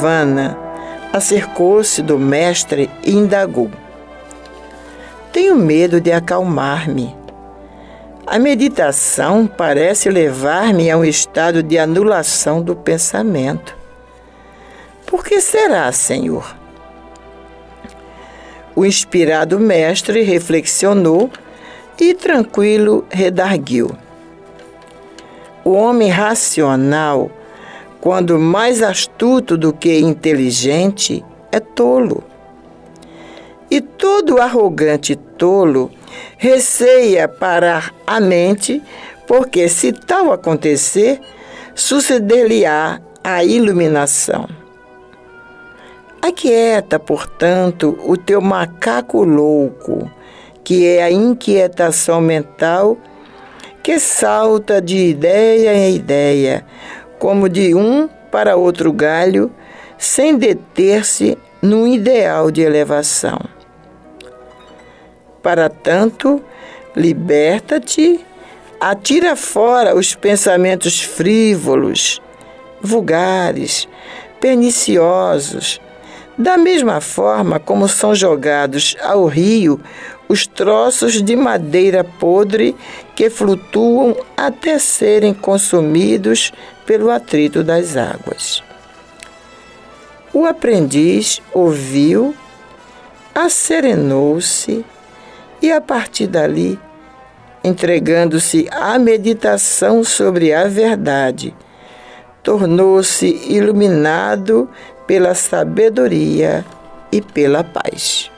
Nirvana acercou-se do mestre e indagou: Tenho medo de acalmar-me. A meditação parece levar-me a um estado de anulação do pensamento. Por que será, Senhor? O inspirado mestre reflexionou e, tranquilo, redarguiu. O homem racional quando mais astuto do que inteligente, é tolo. E todo arrogante tolo receia parar a mente, porque se tal acontecer, suceder-lhe-á a iluminação. Aquieta, portanto, o teu macaco louco, que é a inquietação mental que salta de ideia em ideia, como de um para outro galho, sem deter-se num ideal de elevação. Para tanto, liberta-te, atira fora os pensamentos frívolos, vulgares, perniciosos, da mesma forma como são jogados ao rio os troços de madeira podre que flutuam até serem consumidos pelo atrito das águas. O aprendiz ouviu, acerenou-se e, a partir dali, entregando-se à meditação sobre a verdade, tornou-se iluminado pela sabedoria e pela paz.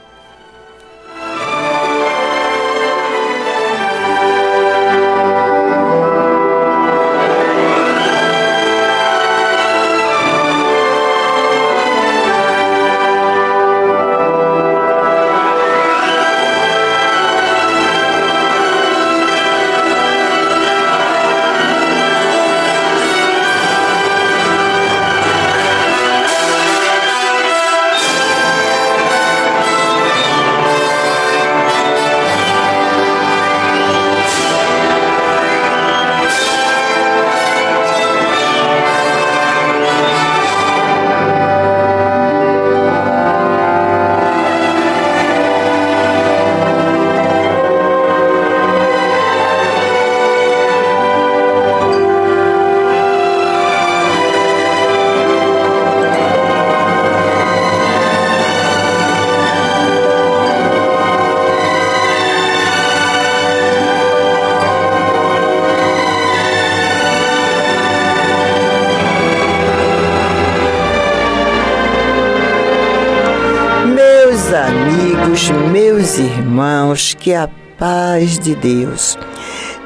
Irmãos, que a paz de Deus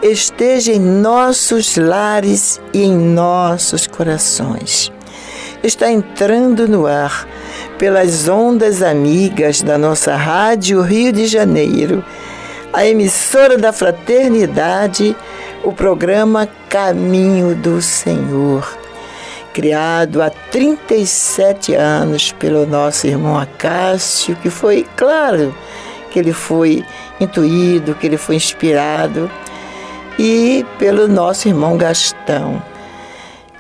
esteja em nossos lares e em nossos corações. Está entrando no ar pelas ondas amigas da nossa Rádio Rio de Janeiro, a emissora da Fraternidade, o programa Caminho do Senhor criado há 37 anos pelo nosso irmão Acácio, que foi, claro, que ele foi intuído, que ele foi inspirado, e pelo nosso irmão Gastão,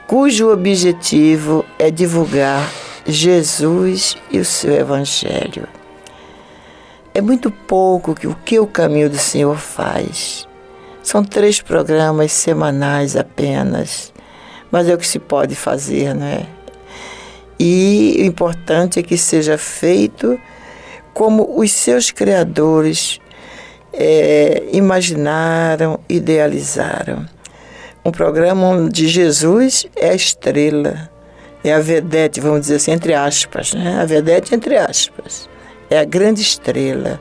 cujo objetivo é divulgar Jesus e o seu Evangelho. É muito pouco que o que o caminho do Senhor faz. São três programas semanais apenas mas é o que se pode fazer, né? E o importante é que seja feito como os seus criadores é, imaginaram, idealizaram. Um programa onde Jesus é a estrela, é a vedete, vamos dizer assim, entre aspas, né? A vedete entre aspas. É a grande estrela.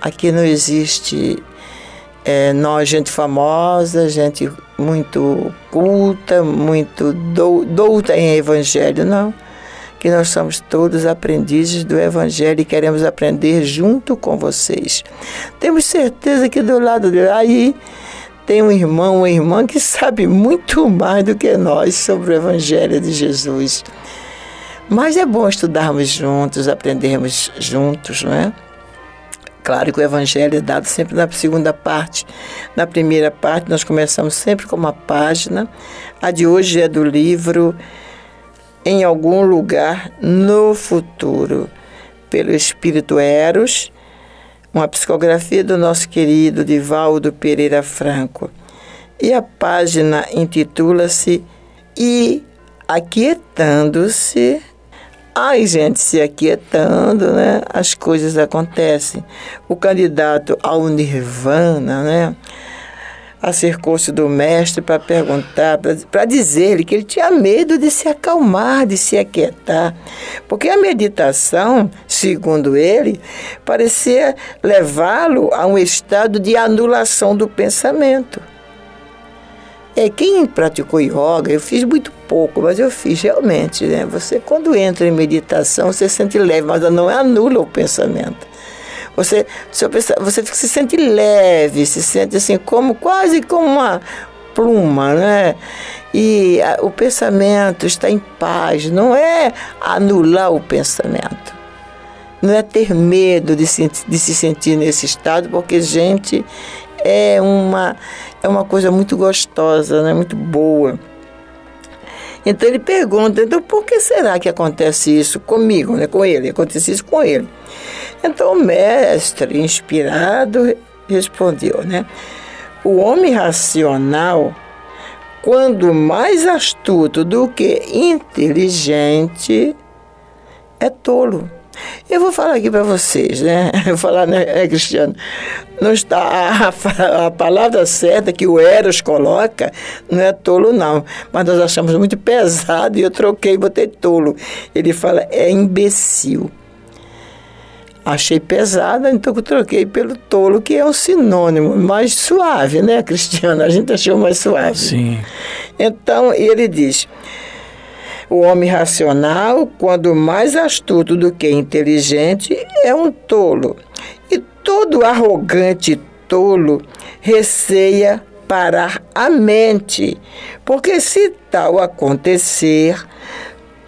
Aqui não existe é, nós, gente famosa, gente muito culta, muito do, douta em evangelho, não. Que nós somos todos aprendizes do evangelho e queremos aprender junto com vocês. Temos certeza que do lado de aí tem um irmão, uma irmã que sabe muito mais do que nós sobre o evangelho de Jesus. Mas é bom estudarmos juntos, aprendermos juntos, não é? Claro que o Evangelho é dado sempre na segunda parte. Na primeira parte, nós começamos sempre com uma página. A de hoje é do livro Em Algum Lugar no Futuro, pelo Espírito Eros, uma psicografia do nosso querido Divaldo Pereira Franco. E a página intitula-se E Aquietando-se Ai, gente, se aquietando, né? As coisas acontecem. O candidato ao Nirvana, né? Acercou-se do mestre para perguntar, para dizer-lhe que ele tinha medo de se acalmar, de se aquietar. Porque a meditação, segundo ele, parecia levá-lo a um estado de anulação do pensamento. É, quem praticou yoga, eu fiz muito pouco, mas eu fiz realmente, né? Você, quando entra em meditação, você sente leve, mas não anula o pensamento. Você, você se sente leve, se sente assim, como quase como uma pluma, né? E a, o pensamento está em paz, não é anular o pensamento. Não é ter medo de se, de se sentir nesse estado, porque, gente, é uma, é uma coisa muito gostosa, né? muito boa. Então ele pergunta, então por que será que acontece isso comigo, né? com ele? Acontece isso com ele. Então o mestre, inspirado, respondeu, né? O homem racional, quando mais astuto do que inteligente, é tolo. Eu vou falar aqui para vocês, né? Eu vou falar, né, Cristiano? Não está a, a, palavra certa que o Eros coloca, não é tolo, não. Mas nós achamos muito pesado e eu troquei e botei tolo. Ele fala, é imbecil. Achei pesada, então eu troquei pelo tolo, que é um sinônimo mais suave, né, Cristiano? A gente achou mais suave. Sim. Então, ele diz. O homem racional, quando mais astuto do que inteligente, é um tolo. E todo arrogante tolo receia parar a mente, porque se tal acontecer,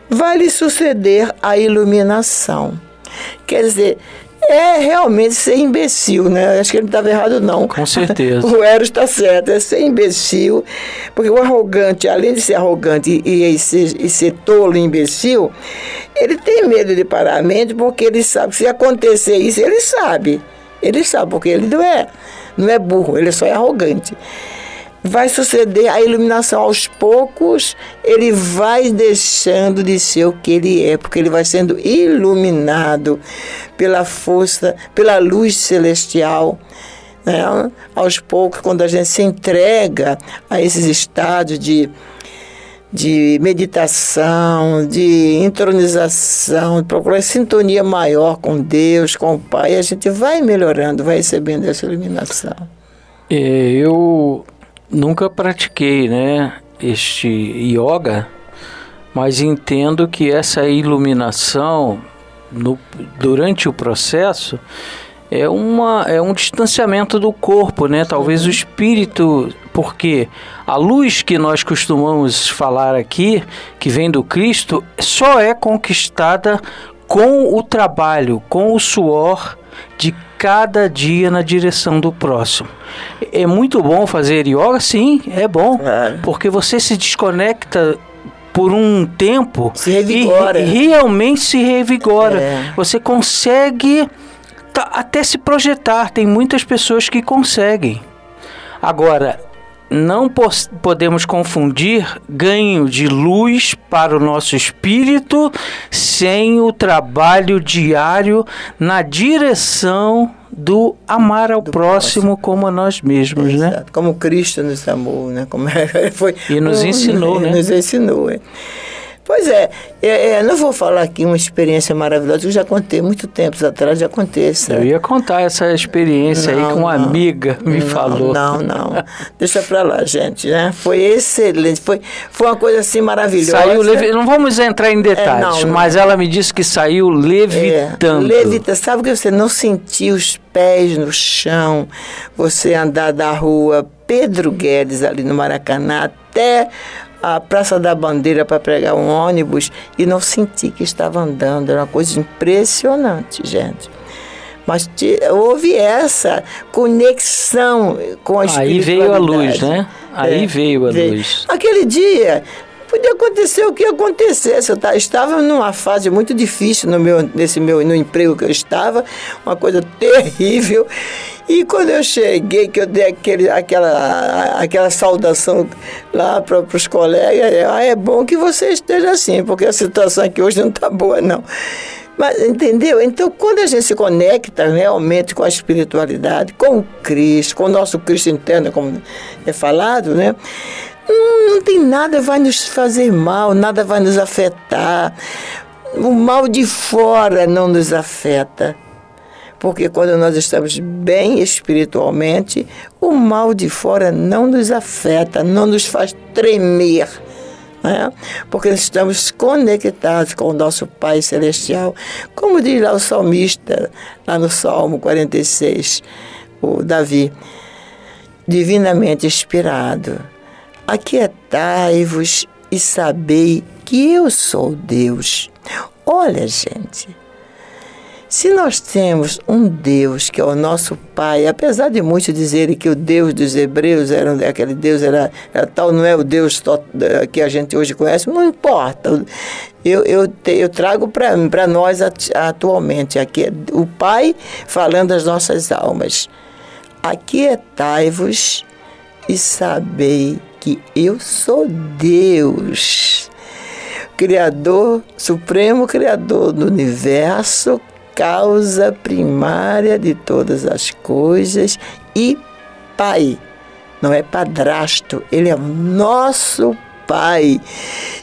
vai lhe suceder a iluminação. Quer dizer, é realmente ser imbecil, né? Acho que ele não estava errado, não. Com certeza. o Eros está certo, é ser imbecil, porque o arrogante, além de ser arrogante e, e, ser, e ser tolo e imbecil, ele tem medo de parar a mente, porque ele sabe que se acontecer isso, ele sabe. Ele sabe, porque ele não é, não é burro, ele só é arrogante vai suceder a iluminação aos poucos, ele vai deixando de ser o que ele é, porque ele vai sendo iluminado pela força, pela luz celestial. Né? Aos poucos, quando a gente se entrega a esses estados de, de meditação, de entronização, procurar sintonia maior com Deus, com o Pai, a gente vai melhorando, vai recebendo essa iluminação. É, eu nunca pratiquei, né, este yoga, mas entendo que essa iluminação no, durante o processo é, uma, é um distanciamento do corpo, né? Talvez o espírito, porque a luz que nós costumamos falar aqui, que vem do Cristo, só é conquistada com o trabalho, com o suor de cada dia na direção do próximo. É muito bom fazer yoga, sim, é bom, porque você se desconecta por um tempo se revigora. e, realmente se revigora. É. Você consegue até se projetar. Tem muitas pessoas que conseguem. Agora, não podemos confundir ganho de luz para o nosso espírito sem o trabalho diário na direção do amar ao do próximo, próximo, como a nós mesmos, né? Exato. né? Como Cristo nos amou, né? Como foi, e nos ensinou, né? Nos ensinou. É. Pois é, é, é, não vou falar aqui uma experiência maravilhosa, eu já contei muito tempos atrás, já contei essa. Eu ia contar essa experiência não, aí que uma não, amiga me não, falou. Não, não. Deixa pra lá, gente, né? Foi excelente, foi, foi uma coisa assim maravilhosa. Saiu levi... Não vamos entrar em detalhes, é, mas ela me disse que saiu levitando. É, levita, sabe que você não sentiu os pés no chão, você andar da rua Pedro Guedes ali no Maracanã até a Praça da Bandeira para pegar um ônibus e não senti que estava andando. Era uma coisa impressionante, gente. Mas houve essa conexão com a Aí veio a luz, né? Aí é, veio a veio. luz. Aquele dia, podia acontecer o que acontecesse. Eu estava numa fase muito difícil no meu, nesse meu, no emprego que eu estava, uma coisa terrível. E quando eu cheguei, que eu dei aquele, aquela, aquela saudação lá para os colegas, ah, é bom que você esteja assim, porque a situação aqui hoje não está boa, não. Mas, entendeu? Então, quando a gente se conecta realmente com a espiritualidade, com o Cristo, com o nosso Cristo interno, como é falado, né? Não, não tem nada vai nos fazer mal, nada vai nos afetar. O mal de fora não nos afeta. Porque quando nós estamos bem espiritualmente, o mal de fora não nos afeta, não nos faz tremer. Né? Porque estamos conectados com o nosso Pai Celestial. Como diz lá o salmista, lá no Salmo 46, o Davi, divinamente inspirado. Aquietai-vos e sabei que eu sou Deus. Olha, gente, se nós temos um Deus que é o nosso Pai, apesar de muitos dizerem que o Deus dos hebreus era aquele Deus era, era tal, não é o Deus que a gente hoje conhece, não importa. Eu, eu, te, eu trago para nós atualmente aqui o Pai falando as nossas almas. Aquietai-vos e sabei que eu sou Deus. Criador, Supremo Criador do universo, causa primária de todas as coisas e Pai. Não é padrasto, ele é nosso Pai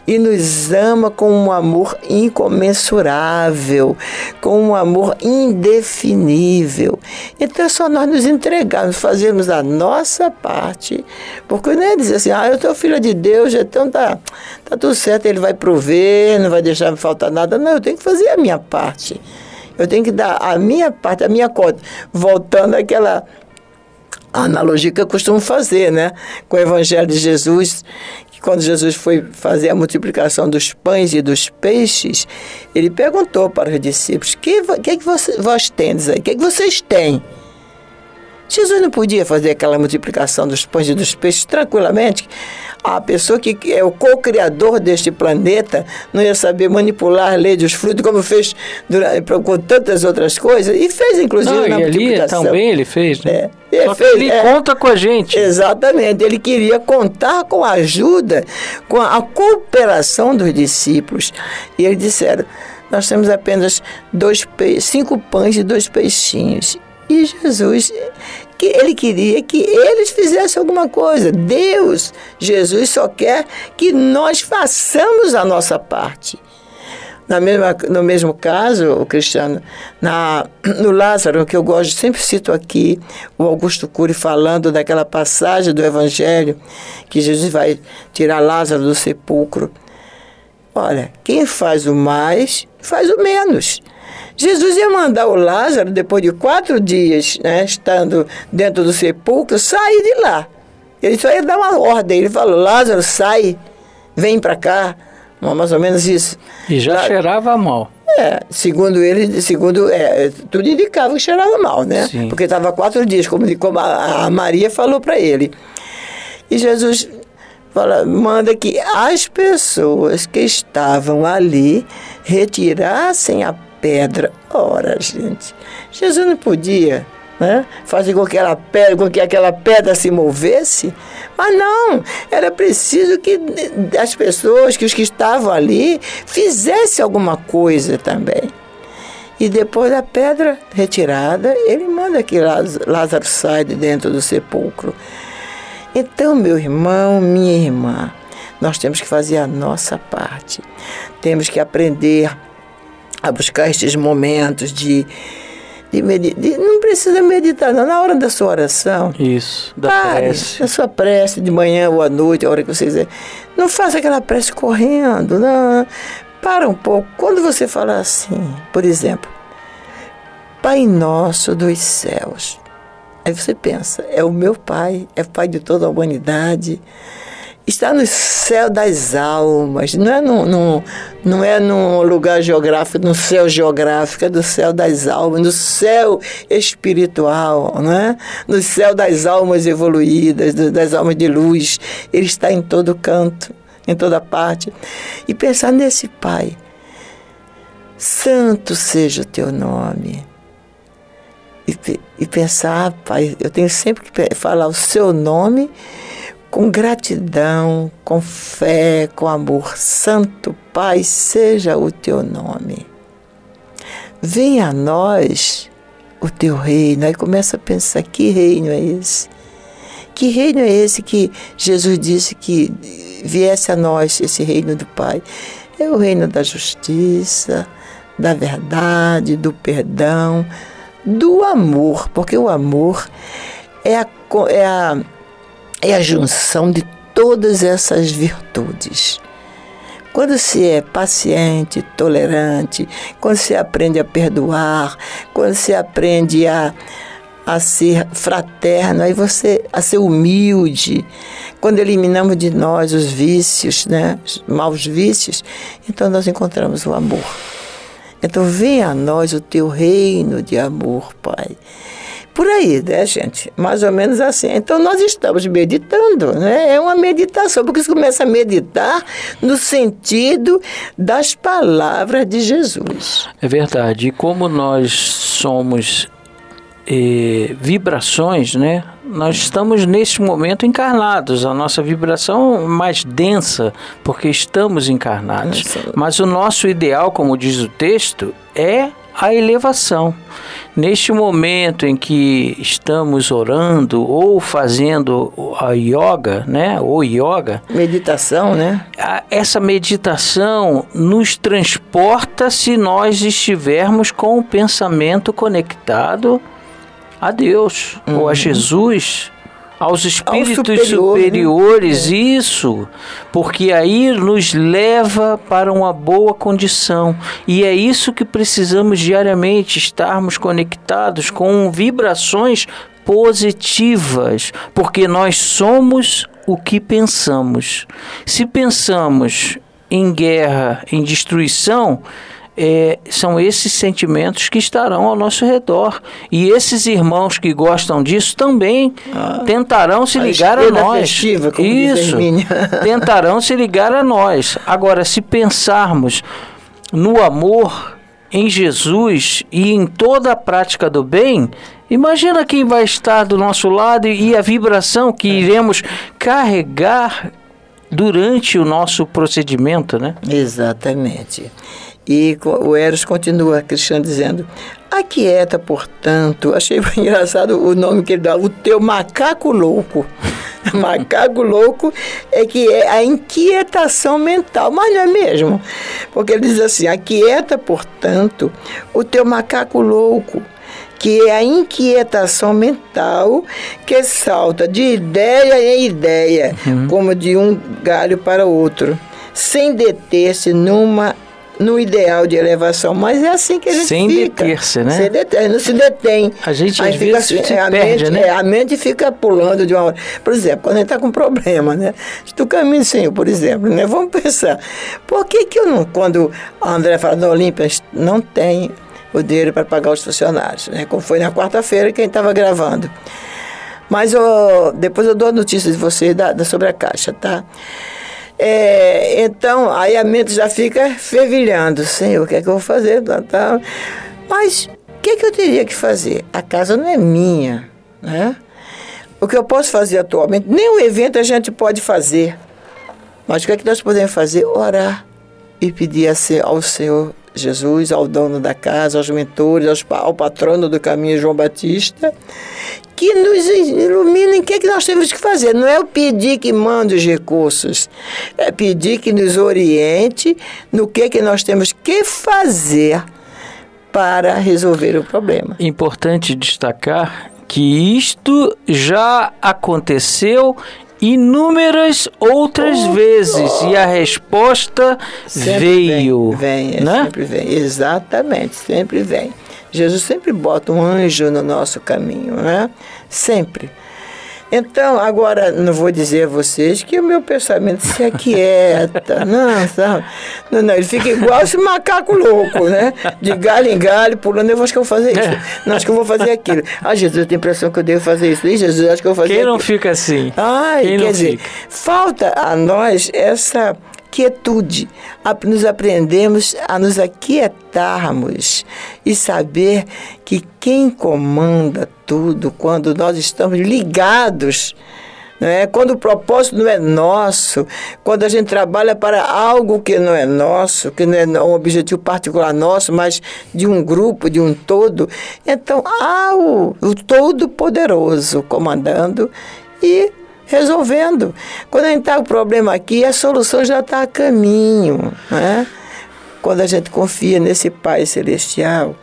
e nos ama com um amor incomensurável, com um amor indefinível. Então é só nós nos entregarmos, fazermos a nossa parte, porque não é dizer assim, ah, eu sou filha de Deus, então tá, tá tudo certo, ele vai prover, não vai deixar me faltar nada. Não, eu tenho que fazer a minha parte. Eu tenho que dar a minha parte, a minha cota. Voltando àquela analogia que eu costumo fazer, né? Com o Evangelho de Jesus, que quando Jesus foi fazer a multiplicação dos pães e dos peixes, ele perguntou para os discípulos: o que, que, é que você, vós tendes aí? O que, é que vocês têm? Jesus não podia fazer aquela multiplicação dos pães e dos peixes tranquilamente. A pessoa que é o co-criador deste planeta não ia saber manipular a lei dos frutos como fez durante, com tantas outras coisas e fez inclusive não, na e multiplicação. Ali, também ele fez, né? É. Ele, fez, ele é, conta com a gente. Exatamente. Ele queria contar com a ajuda, com a, a cooperação dos discípulos. E eles disseram: nós temos apenas dois cinco pães e dois peixinhos. E Jesus, que ele queria que eles fizessem alguma coisa. Deus, Jesus só quer que nós façamos a nossa parte. Na mesma, no mesmo caso, o Cristiano, na, no Lázaro, que eu gosto, sempre cito aqui, o Augusto Cury falando daquela passagem do Evangelho, que Jesus vai tirar Lázaro do sepulcro. Olha, quem faz o mais, faz o menos. Jesus ia mandar o Lázaro, depois de quatro dias, né, estando dentro do sepulcro, sair de lá. Ele só ia dar uma ordem. Ele falou: Lázaro, sai, vem para cá. Mais ou menos isso. E já Lá, cheirava mal. É, segundo ele, segundo, é, tudo indicava que cheirava mal, né? Sim. Porque estava quatro dias, como, como a, a Maria falou para ele. E Jesus fala, manda que as pessoas que estavam ali retirassem a pedra. Ora, gente, Jesus não podia né? fazer com que, pedra, com que aquela pedra se movesse. Mas não, era preciso que as pessoas, que os que estavam ali, fizessem alguma coisa também. E depois da pedra retirada, ele manda que Lázaro saia de dentro do sepulcro. Então, meu irmão, minha irmã, nós temos que fazer a nossa parte. Temos que aprender a buscar estes momentos de de meditar. Não precisa meditar, não. Na hora da sua oração. Isso, da pare, prece. Da sua prece, de manhã ou à noite, a hora que você quiser. Não faça aquela prece correndo, não. Para um pouco. Quando você fala assim, por exemplo, Pai Nosso dos céus. Aí você pensa, é o meu Pai, é Pai de toda a humanidade está no céu das almas, não é num, num, não é num lugar geográfico, no céu geográfico, é do céu das almas, no céu espiritual, não é? no céu das almas evoluídas, das almas de luz. Ele está em todo canto, em toda parte. E pensar nesse Pai. Santo seja o teu nome. E, e pensar, Pai, eu tenho sempre que falar o seu nome com gratidão, com fé, com amor. Santo Pai, seja o teu nome. Venha a nós o teu reino. Aí começa a pensar: que reino é esse? Que reino é esse que Jesus disse que viesse a nós esse reino do Pai? É o reino da justiça, da verdade, do perdão, do amor, porque o amor é a, é a é a junção de todas essas virtudes. Quando se é paciente, tolerante, quando se aprende a perdoar, quando se aprende a, a ser fraterno, aí você a ser humilde, quando eliminamos de nós os vícios, né, os maus vícios, então nós encontramos o amor. Então venha a nós o teu reino de amor, Pai. Por aí, né, gente? Mais ou menos assim. Então, nós estamos meditando, né? É uma meditação, porque você começa a meditar no sentido das palavras de Jesus. É verdade. E como nós somos eh, vibrações, né? Nós estamos neste momento encarnados, a nossa vibração mais densa, porque estamos encarnados. Mas o nosso ideal, como diz o texto, é a elevação. Neste momento em que estamos orando ou fazendo a yoga, né, ou yoga, meditação, né? essa meditação nos transporta se nós estivermos com o pensamento conectado a Deus uhum. ou a uhum. Jesus aos espíritos superior, né? superiores, né? isso, porque aí nos leva para uma boa condição. E é isso que precisamos diariamente estarmos conectados com vibrações positivas, porque nós somos o que pensamos. Se pensamos em guerra, em destruição, é, são esses sentimentos que estarão ao nosso redor. E esses irmãos que gostam disso também ah, tentarão se ligar a nós. Festiva, como Isso, tentarão se ligar a nós. Agora, se pensarmos no amor em Jesus e em toda a prática do bem, imagina quem vai estar do nosso lado e a vibração que iremos carregar durante o nosso procedimento, né? Exatamente. E o Eros continua, Cristiano, dizendo: Aquieta, portanto, achei engraçado o nome que ele dá, o teu macaco louco. macaco louco é que é a inquietação mental, mas não é mesmo? Porque ele diz assim: aquieta, portanto, o teu macaco louco que é a inquietação mental que salta de ideia em ideia, uhum. como de um galho para outro, sem deter-se numa no ideal de elevação, mas é assim que a gente Sem fica. Sem deter-se, né? Sem deter, não se detém. A gente às fica, vezes se é, a perde, mente, né? É, a mente fica pulando de uma hora. Por exemplo, quando a gente está com problema, né? Do caminho Senhor, por exemplo, né? Vamos pensar, por que que eu não, quando a André fala da Olímpia, não tem o dinheiro para pagar os funcionários, né? Como foi na quarta-feira que a gente estava gravando. Mas oh, depois eu dou a notícia de você da, da sobre a caixa, tá? É, então, aí a mente já fica fervilhando. Senhor, o que é que eu vou fazer? Tá, tá. Mas o que é que eu teria que fazer? A casa não é minha, né? O que eu posso fazer atualmente, o evento a gente pode fazer. Mas o que é que nós podemos fazer? Orar e pedir ao Senhor Jesus, ao dono da casa, aos mentores, ao patrono do caminho João Batista, que nos iluminem o que, é que nós temos que fazer. Não é o pedir que manda os recursos, é pedir que nos oriente no que, é que nós temos que fazer para resolver o problema. Importante destacar que isto já aconteceu inúmeras outras oh, vezes oh. e a resposta sempre veio. Vem, vem né? sempre vem, exatamente, sempre vem. Jesus sempre bota um anjo no nosso caminho, né? Sempre. Então, agora, não vou dizer a vocês que o meu pensamento se aquieta. não, sabe? Não, não, ele fica igual esse macaco louco, né? De galho em galho, pulando. Eu acho que eu vou fazer isso. Não, acho que eu vou fazer aquilo. Ah, Jesus, eu tenho a impressão que eu devo fazer isso. E Jesus, acho que eu vou fazer Quem aquilo. não fica assim? Ai, Quem quer dizer, fica? falta a nós essa quietude, nos aprendemos a nos aquietarmos e saber que quem comanda tudo, quando nós estamos ligados, é? quando o propósito não é nosso, quando a gente trabalha para algo que não é nosso, que não é um objetivo particular nosso, mas de um grupo, de um todo, então há o, o Todo-Poderoso comandando e resolvendo. Quando a gente está com problema aqui, a solução já está a caminho. Né? Quando a gente confia nesse Pai Celestial,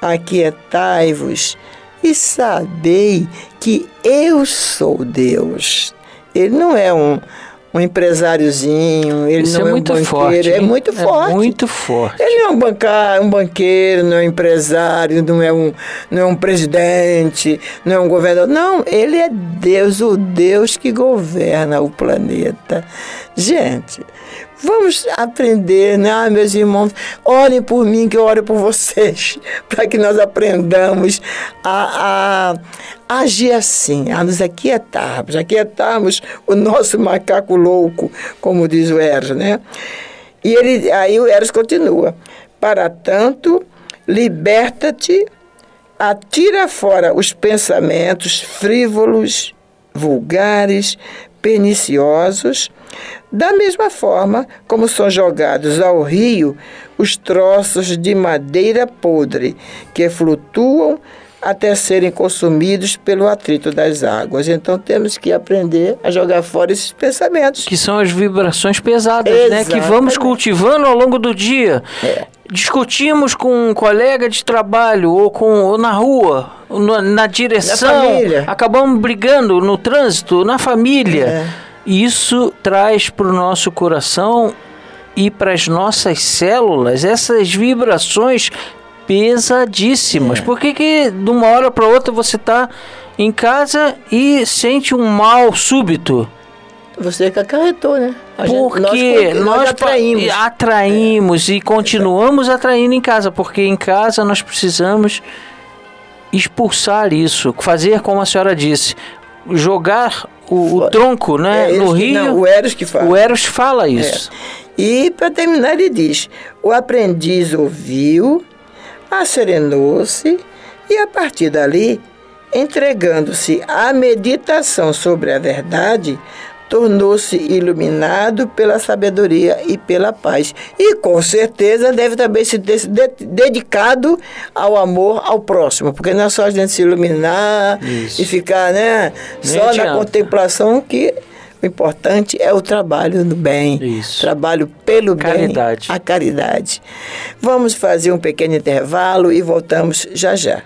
aquietai-vos e sabei que eu sou Deus. Ele não é um, um empresáriozinho, ele Isso não é, é muito um banqueiro, forte, é muito é forte. muito forte. Ele não é um, bancar, um banqueiro, não é um empresário, não é um, não é um presidente, não é um governador. Não, ele é Deus, o Deus que governa o planeta. Gente, Vamos aprender, né, meus irmãos? Orem por mim, que eu oro por vocês, para que nós aprendamos a, a, agir assim, a nos aquietarmos, aquietarmos o nosso macaco louco, como diz o Eros, né? E ele, aí o Eros continua: Para tanto, liberta-te, atira fora os pensamentos frívolos, vulgares, perniciosos da mesma forma como são jogados ao rio os troços de madeira podre que flutuam até serem consumidos pelo atrito das águas. Então temos que aprender a jogar fora esses pensamentos. Que são as vibrações pesadas, né? Que vamos cultivando ao longo do dia. É. Discutimos com um colega de trabalho ou, com, ou na rua, na, na direção. Na acabamos brigando no trânsito, na família. É isso traz para o nosso coração e para as nossas células essas vibrações pesadíssimas. É. Por que, que de uma hora para outra você está em casa e sente um mal súbito? Você que acarretou, né? A porque nós, nós, atraímos. atraímos é. e continuamos atraindo em casa, porque em casa nós precisamos expulsar isso, fazer como a senhora disse, jogar o, o tronco, né? É, no rio. Não, o Eros que fala. O Eros fala isso. É. E para terminar ele diz: o aprendiz ouviu, acerenou-se e a partir dali, entregando-se à meditação sobre a verdade, tornou-se iluminado pela sabedoria e pela paz. E com certeza deve também se ter dedicado ao amor ao próximo, porque não é só a gente se iluminar Isso. e ficar né, só adianta. na contemplação que o importante é o trabalho no bem. Isso. Trabalho pelo caridade. bem. A caridade. Vamos fazer um pequeno intervalo e voltamos já já.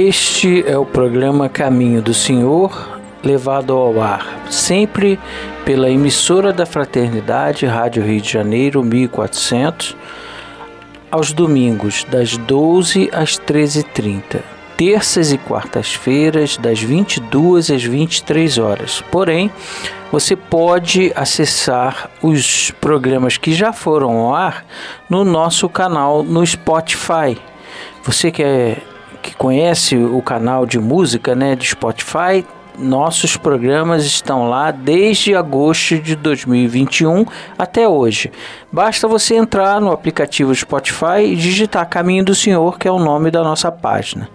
Este é o programa Caminho do Senhor, levado ao ar sempre pela emissora da Fraternidade Rádio Rio de Janeiro 1400, aos domingos das 12 às 13h30, terças e quartas-feiras das 22 às 23 horas. Porém, você pode acessar os programas que já foram ao ar no nosso canal no Spotify. Você quer é que conhece o canal de música, né, de Spotify, nossos programas estão lá desde agosto de 2021 até hoje. Basta você entrar no aplicativo Spotify e digitar Caminho do Senhor, que é o nome da nossa página.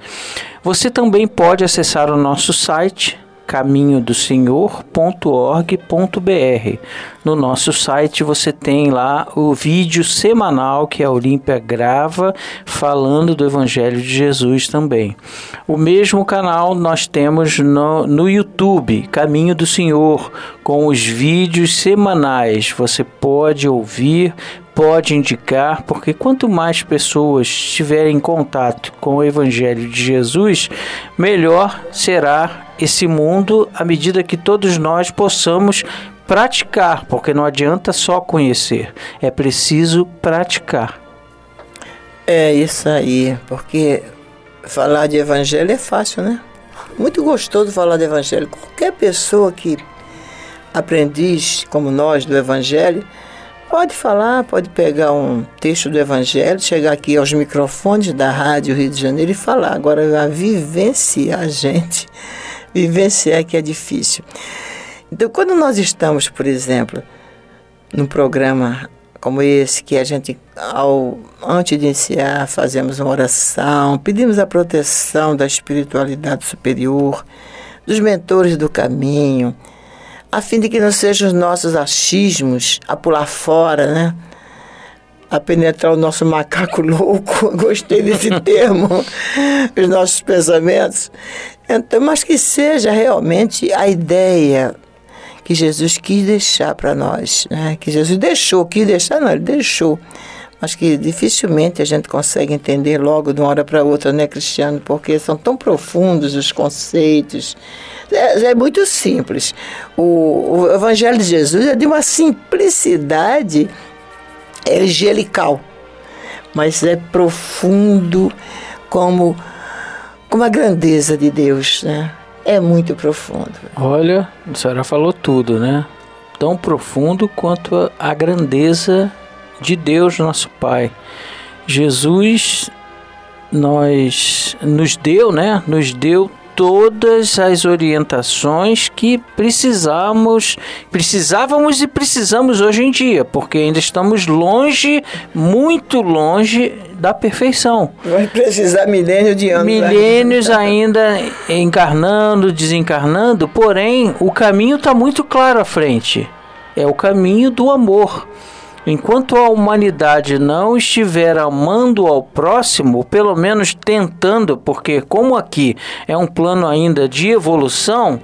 Você também pode acessar o nosso site caminhodosenhor.org.br. No nosso site você tem lá o vídeo semanal que a Olímpia grava falando do Evangelho de Jesus também. O mesmo canal nós temos no, no YouTube, Caminho do Senhor, com os vídeos semanais. Você pode ouvir, pode indicar, porque quanto mais pessoas estiverem em contato com o Evangelho de Jesus, melhor será esse mundo à medida que todos nós possamos praticar, porque não adianta só conhecer, é preciso praticar. É isso aí, porque falar de evangelho é fácil, né? Muito gostoso falar de evangelho. Qualquer pessoa que aprendiz como nós do evangelho pode falar, pode pegar um texto do evangelho, chegar aqui aos microfones da Rádio Rio de Janeiro e falar. Agora, a vivenciar a gente vivenciar que é difícil. Então, quando nós estamos, por exemplo, num programa como esse, que a gente, ao, antes de iniciar, fazemos uma oração, pedimos a proteção da espiritualidade superior, dos mentores do caminho, a fim de que não sejam os nossos achismos a pular fora, né? a penetrar o nosso macaco louco, gostei desse termo, os nossos pensamentos. Então, mas que seja realmente a ideia que Jesus quis deixar para nós, né? que Jesus deixou, quis deixar, não, ele deixou. Mas que dificilmente a gente consegue entender logo de uma hora para outra, né, Cristiano? Porque são tão profundos os conceitos. É, é muito simples. O, o Evangelho de Jesus é de uma simplicidade angelical, mas é profundo como como a grandeza de Deus, né? É muito profundo. Olha, a senhora falou tudo, né? Tão profundo quanto a grandeza de Deus, nosso Pai. Jesus nós nos deu, né? Nos deu todas as orientações que precisamos, precisávamos e precisamos hoje em dia, porque ainda estamos longe, muito longe da perfeição. Vai precisar milênios de anos. Milênios ainda encarnando, desencarnando, porém o caminho está muito claro à frente. É o caminho do amor. Enquanto a humanidade não estiver amando ao próximo, pelo menos tentando, porque como aqui é um plano ainda de evolução,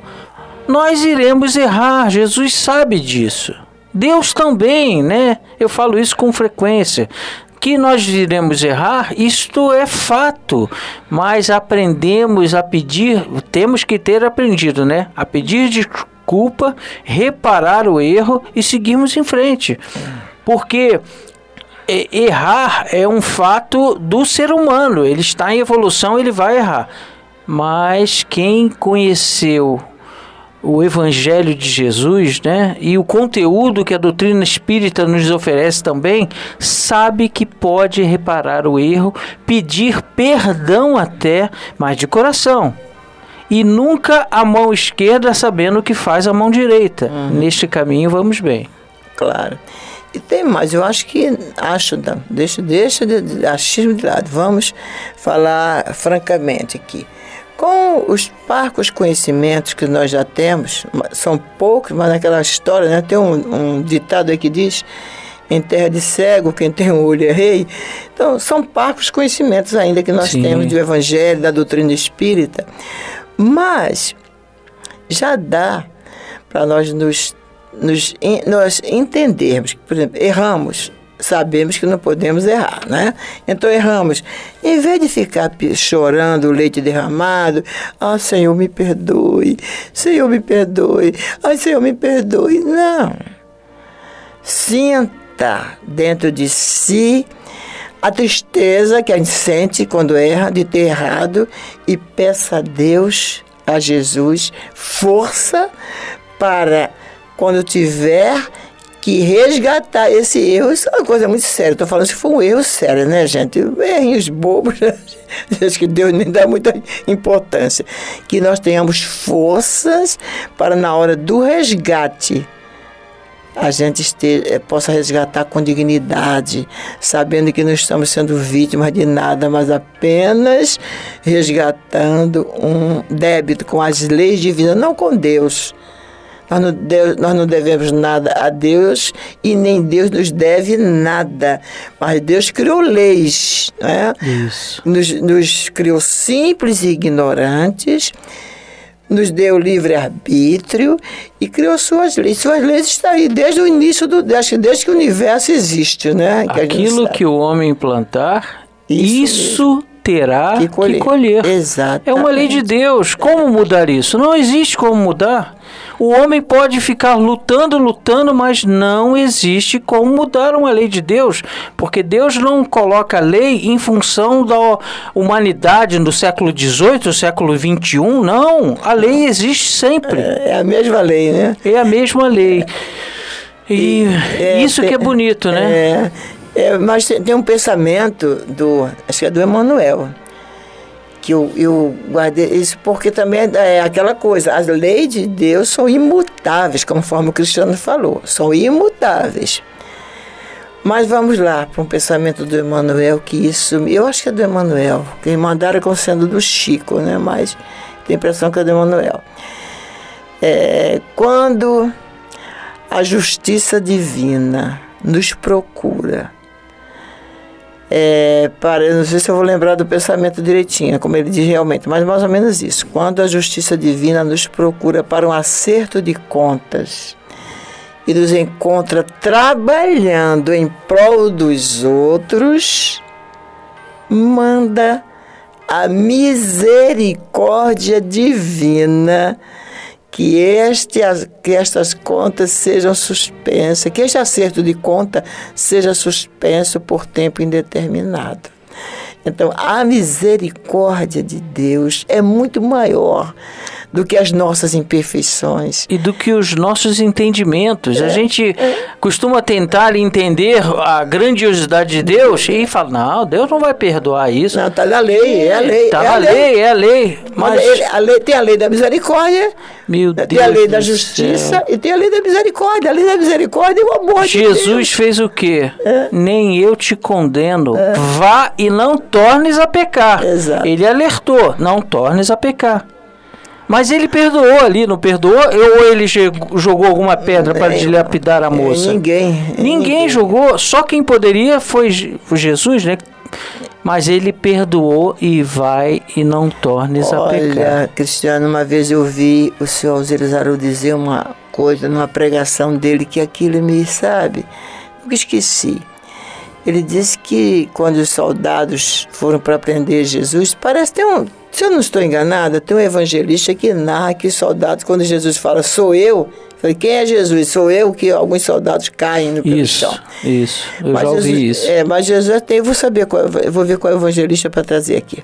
nós iremos errar. Jesus sabe disso. Deus também, né? Eu falo isso com frequência. Que nós iremos errar, isto é fato, mas aprendemos a pedir, temos que ter aprendido, né? A pedir desculpa, reparar o erro e seguirmos em frente. Porque errar é um fato do ser humano, ele está em evolução, ele vai errar. Mas quem conheceu o Evangelho de Jesus, né, e o conteúdo que a doutrina espírita nos oferece também, sabe que pode reparar o erro, pedir perdão até, mas de coração. E nunca a mão esquerda sabendo o que faz a mão direita. Uhum. Neste caminho vamos bem. Claro. E tem mais, eu acho que, acho, deixa, deixa de, de achismo de lado, vamos falar francamente aqui. Com os parcos conhecimentos que nós já temos, são poucos, mas naquela história, né, tem um, um ditado aí que diz em terra de cego, quem tem um olho é rei. Então, são parcos conhecimentos ainda que nós Sim. temos do Evangelho, da doutrina espírita. Mas já dá para nós nos, nos nós entendermos por exemplo, erramos, sabemos que não podemos errar, né? Então erramos. Em vez de ficar chorando o leite derramado, ah, Senhor, me perdoe, Senhor, me perdoe, ai, Senhor, me perdoe. Não. Sinta dentro de si a tristeza que a gente sente quando erra, de ter errado, e peça a Deus, a Jesus, força para quando tiver que resgatar esse erro, isso é uma coisa muito séria. Estou falando se for um erro sério, né, gente? Errinhos bobos, né? acho que Deus nem dá muita importância. Que nós tenhamos forças para, na hora do resgate, a gente esteja, eh, possa resgatar com dignidade, sabendo que não estamos sendo vítimas de nada, mas apenas resgatando um débito com as leis divinas, não com Deus nós não, Deus, nós não devemos nada a Deus e nem Deus nos deve nada. Mas Deus criou leis, né? Isso. Nos, nos criou simples e ignorantes nos deu livre-arbítrio e criou suas leis. Suas leis estão aí desde o início do desde, desde que o universo existe, né? Que Aquilo que o homem plantar, isso, isso terá que colher. que colher. Exato. É uma lei de Deus. Como mudar isso? Não existe como mudar. O homem pode ficar lutando, lutando, mas não existe como mudar uma lei de Deus, porque Deus não coloca lei em função da humanidade no século XVIII, século XXI, não. A lei existe sempre. É, é a mesma lei, né? É a mesma lei. E, é, isso que é bonito, né? É, é, mas tem um pensamento do, acho que é do Emmanuel, que eu, eu guardei isso porque também é, é aquela coisa, as leis de Deus são imutáveis, conforme o Cristiano falou, são imutáveis. Mas vamos lá para um pensamento do Emmanuel, que isso, eu acho que é do Emmanuel, que mandaram como sendo do Chico, né? mas tem a impressão que é do Emmanuel. É, quando a justiça divina nos procura, é, para, não sei se eu vou lembrar do pensamento direitinho, como ele diz realmente, mas mais ou menos isso. Quando a justiça divina nos procura para um acerto de contas e nos encontra trabalhando em prol dos outros, manda a misericórdia divina que, este, que estas contas sejam suspensas, que este acerto de conta seja suspenso por tempo indeterminado. Então, a misericórdia de Deus é muito maior do que as nossas imperfeições. E do que os nossos entendimentos. É, a gente é. costuma tentar entender a grandiosidade de Deus e fala, não, Deus não vai perdoar isso. Não, está na lei, é a lei. Está é na lei, lei, é a lei. Mas, a lei, tem a lei da misericórdia, Meu tem Deus a lei da justiça céu. e tem a lei da misericórdia. A lei da misericórdia e o amor Jesus de fez o quê? É. Nem eu te condeno. É. Vá e não tornes a pecar. Exato. Ele alertou, não tornes a pecar. Mas ele perdoou ali, não perdoou? Ou ele jogou alguma pedra para dilapidar a moça? Ninguém, ninguém. Ninguém jogou. Só quem poderia foi Jesus, né? Mas ele perdoou e vai e não tornes Olha, a pecar. Olha, Cristiano, uma vez eu vi o senhor Alzerizaru dizer uma coisa numa pregação dele que aquilo me sabe. Nunca esqueci. Ele disse que quando os soldados foram para prender Jesus, parece ter um, se eu não estou enganada, tem um evangelista que narra que os soldados, quando Jesus fala, sou eu, falei, quem é Jesus? Sou eu que alguns soldados caem no isso, chão. Isso, eu mas já ouvi Jesus, isso. É, mas Jesus até, eu vou saber, qual, eu vou ver qual é o evangelista para trazer aqui.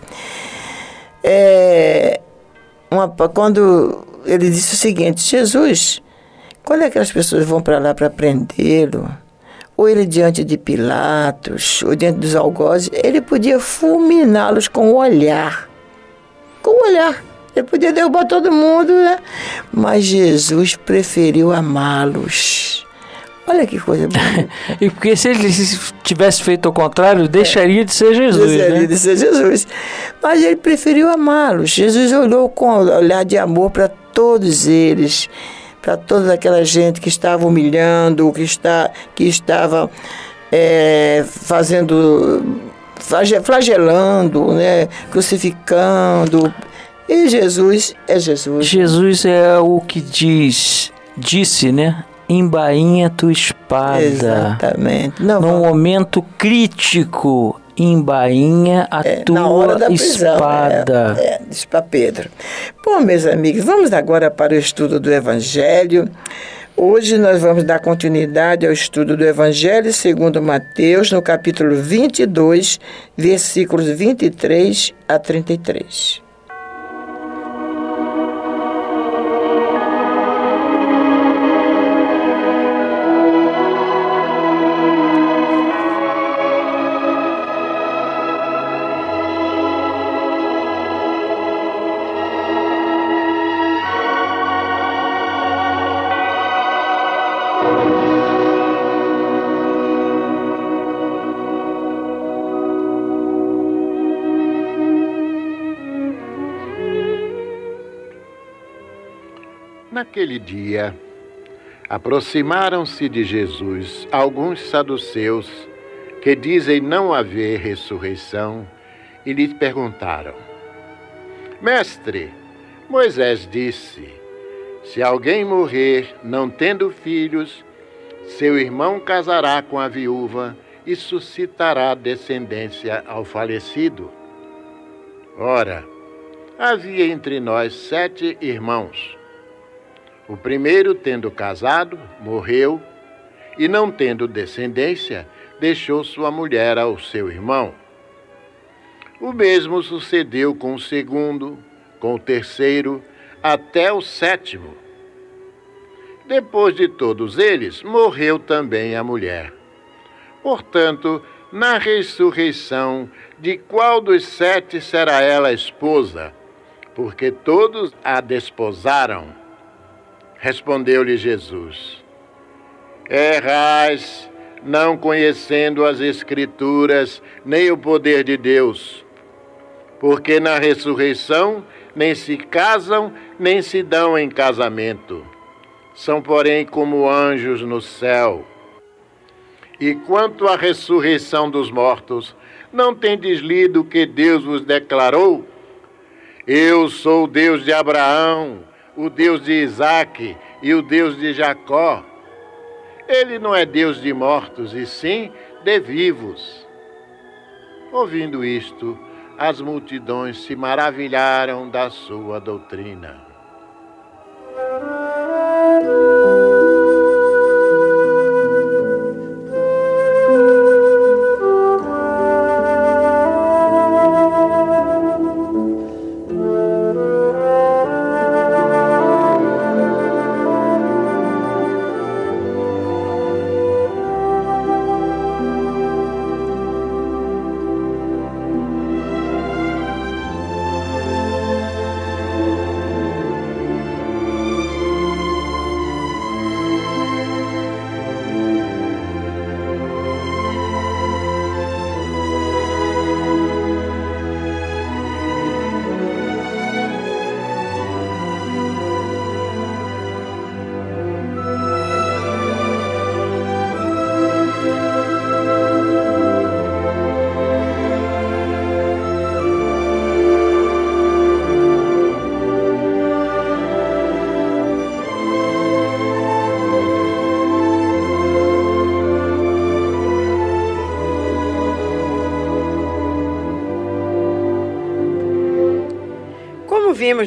é, uma, quando ele disse o seguinte: Jesus, quando é que as pessoas vão para lá para prendê-lo? Ou ele diante de Pilatos, ou diante dos algozes, ele podia fulminá-los com o olhar. Com o olhar. Ele podia derrubar todo mundo, né? Mas Jesus preferiu amá-los. Olha que coisa bonita. e porque se ele tivesse feito o contrário, deixaria é. de ser Jesus. Deixaria né? de ser Jesus. Mas ele preferiu amá-los. Jesus olhou com olhar de amor para todos eles, para toda aquela gente que estava humilhando, que, está, que estava é, fazendo, flagelando, né, crucificando, e Jesus é Jesus. Jesus é o que diz, disse, né? Embainha tua espada. Exatamente. Não, Num vamos... momento crítico, embainha a é, tua prisão, espada. É, é, diz para Pedro. Bom, meus amigos, vamos agora para o estudo do Evangelho. Hoje nós vamos dar continuidade ao estudo do Evangelho segundo Mateus, no capítulo 22, versículos 23 a 33. Naquele dia, aproximaram-se de Jesus alguns saduceus que dizem não haver ressurreição e lhe perguntaram: Mestre, Moisés disse: Se alguém morrer não tendo filhos, seu irmão casará com a viúva e suscitará descendência ao falecido. Ora, havia entre nós sete irmãos. O primeiro, tendo casado, morreu, e não tendo descendência, deixou sua mulher ao seu irmão. O mesmo sucedeu com o segundo, com o terceiro, até o sétimo. Depois de todos eles, morreu também a mulher. Portanto, na ressurreição, de qual dos sete será ela esposa? Porque todos a desposaram. Respondeu-lhe Jesus: Errais, não conhecendo as Escrituras nem o poder de Deus, porque na ressurreição nem se casam, nem se dão em casamento. São, porém, como anjos no céu. E quanto à ressurreição dos mortos, não tendes lido o que Deus vos declarou? Eu sou Deus de Abraão o Deus de Isaac e o Deus de Jacó. Ele não é Deus de mortos, e sim de vivos. Ouvindo isto, as multidões se maravilharam da sua doutrina.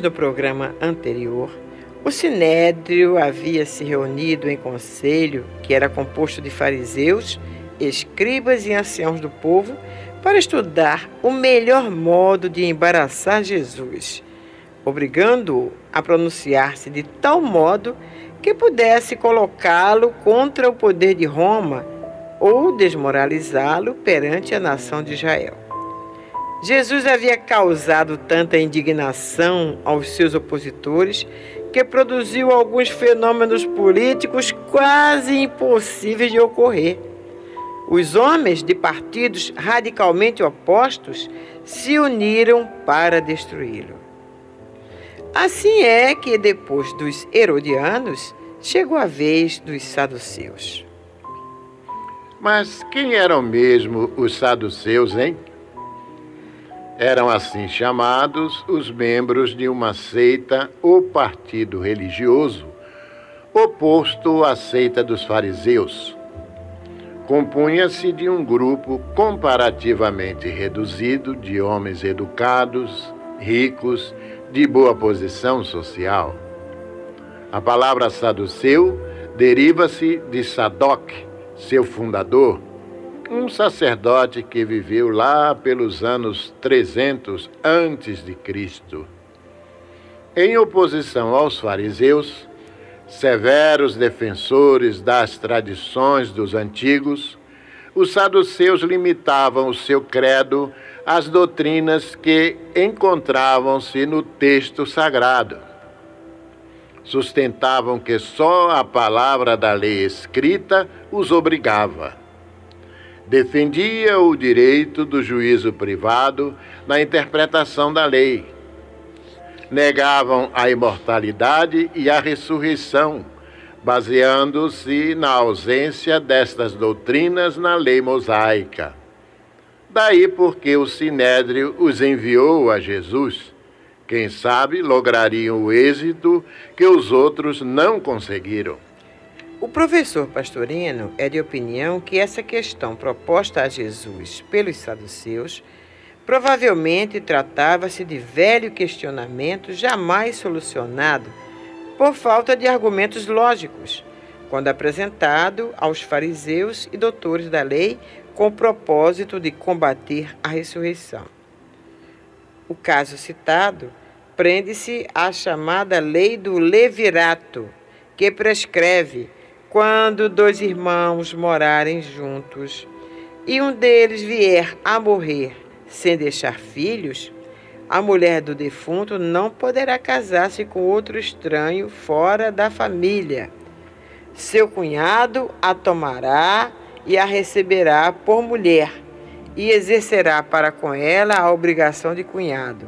No programa anterior, o Sinédrio havia se reunido em conselho, que era composto de fariseus, escribas e anciãos do povo, para estudar o melhor modo de embaraçar Jesus, obrigando-o a pronunciar-se de tal modo que pudesse colocá-lo contra o poder de Roma ou desmoralizá-lo perante a nação de Israel. Jesus havia causado tanta indignação aos seus opositores que produziu alguns fenômenos políticos quase impossíveis de ocorrer. Os homens de partidos radicalmente opostos se uniram para destruí-lo. Assim é que, depois dos Herodianos, chegou a vez dos saduceus. Mas quem eram mesmo os saduceus, hein? Eram assim chamados os membros de uma seita ou partido religioso oposto à seita dos fariseus. Compunha-se de um grupo comparativamente reduzido de homens educados, ricos, de boa posição social. A palavra saduceu deriva-se de Sadoc, seu fundador, um sacerdote que viveu lá pelos anos 300 antes de Cristo. Em oposição aos fariseus, severos defensores das tradições dos antigos, os saduceus limitavam o seu credo às doutrinas que encontravam-se no texto sagrado. Sustentavam que só a palavra da lei escrita os obrigava defendia o direito do juízo privado na interpretação da lei. Negavam a imortalidade e a ressurreição, baseando-se na ausência destas doutrinas na lei mosaica. Daí porque o Sinédrio os enviou a Jesus. Quem sabe lograriam o êxito que os outros não conseguiram. O professor Pastorino é de opinião que essa questão proposta a Jesus pelos saduceus provavelmente tratava-se de velho questionamento jamais solucionado por falta de argumentos lógicos, quando apresentado aos fariseus e doutores da lei com o propósito de combater a ressurreição. O caso citado prende-se à chamada lei do levirato, que prescreve quando dois irmãos morarem juntos e um deles vier a morrer sem deixar filhos, a mulher do defunto não poderá casar-se com outro estranho fora da família. Seu cunhado a tomará e a receberá por mulher e exercerá para com ela a obrigação de cunhado.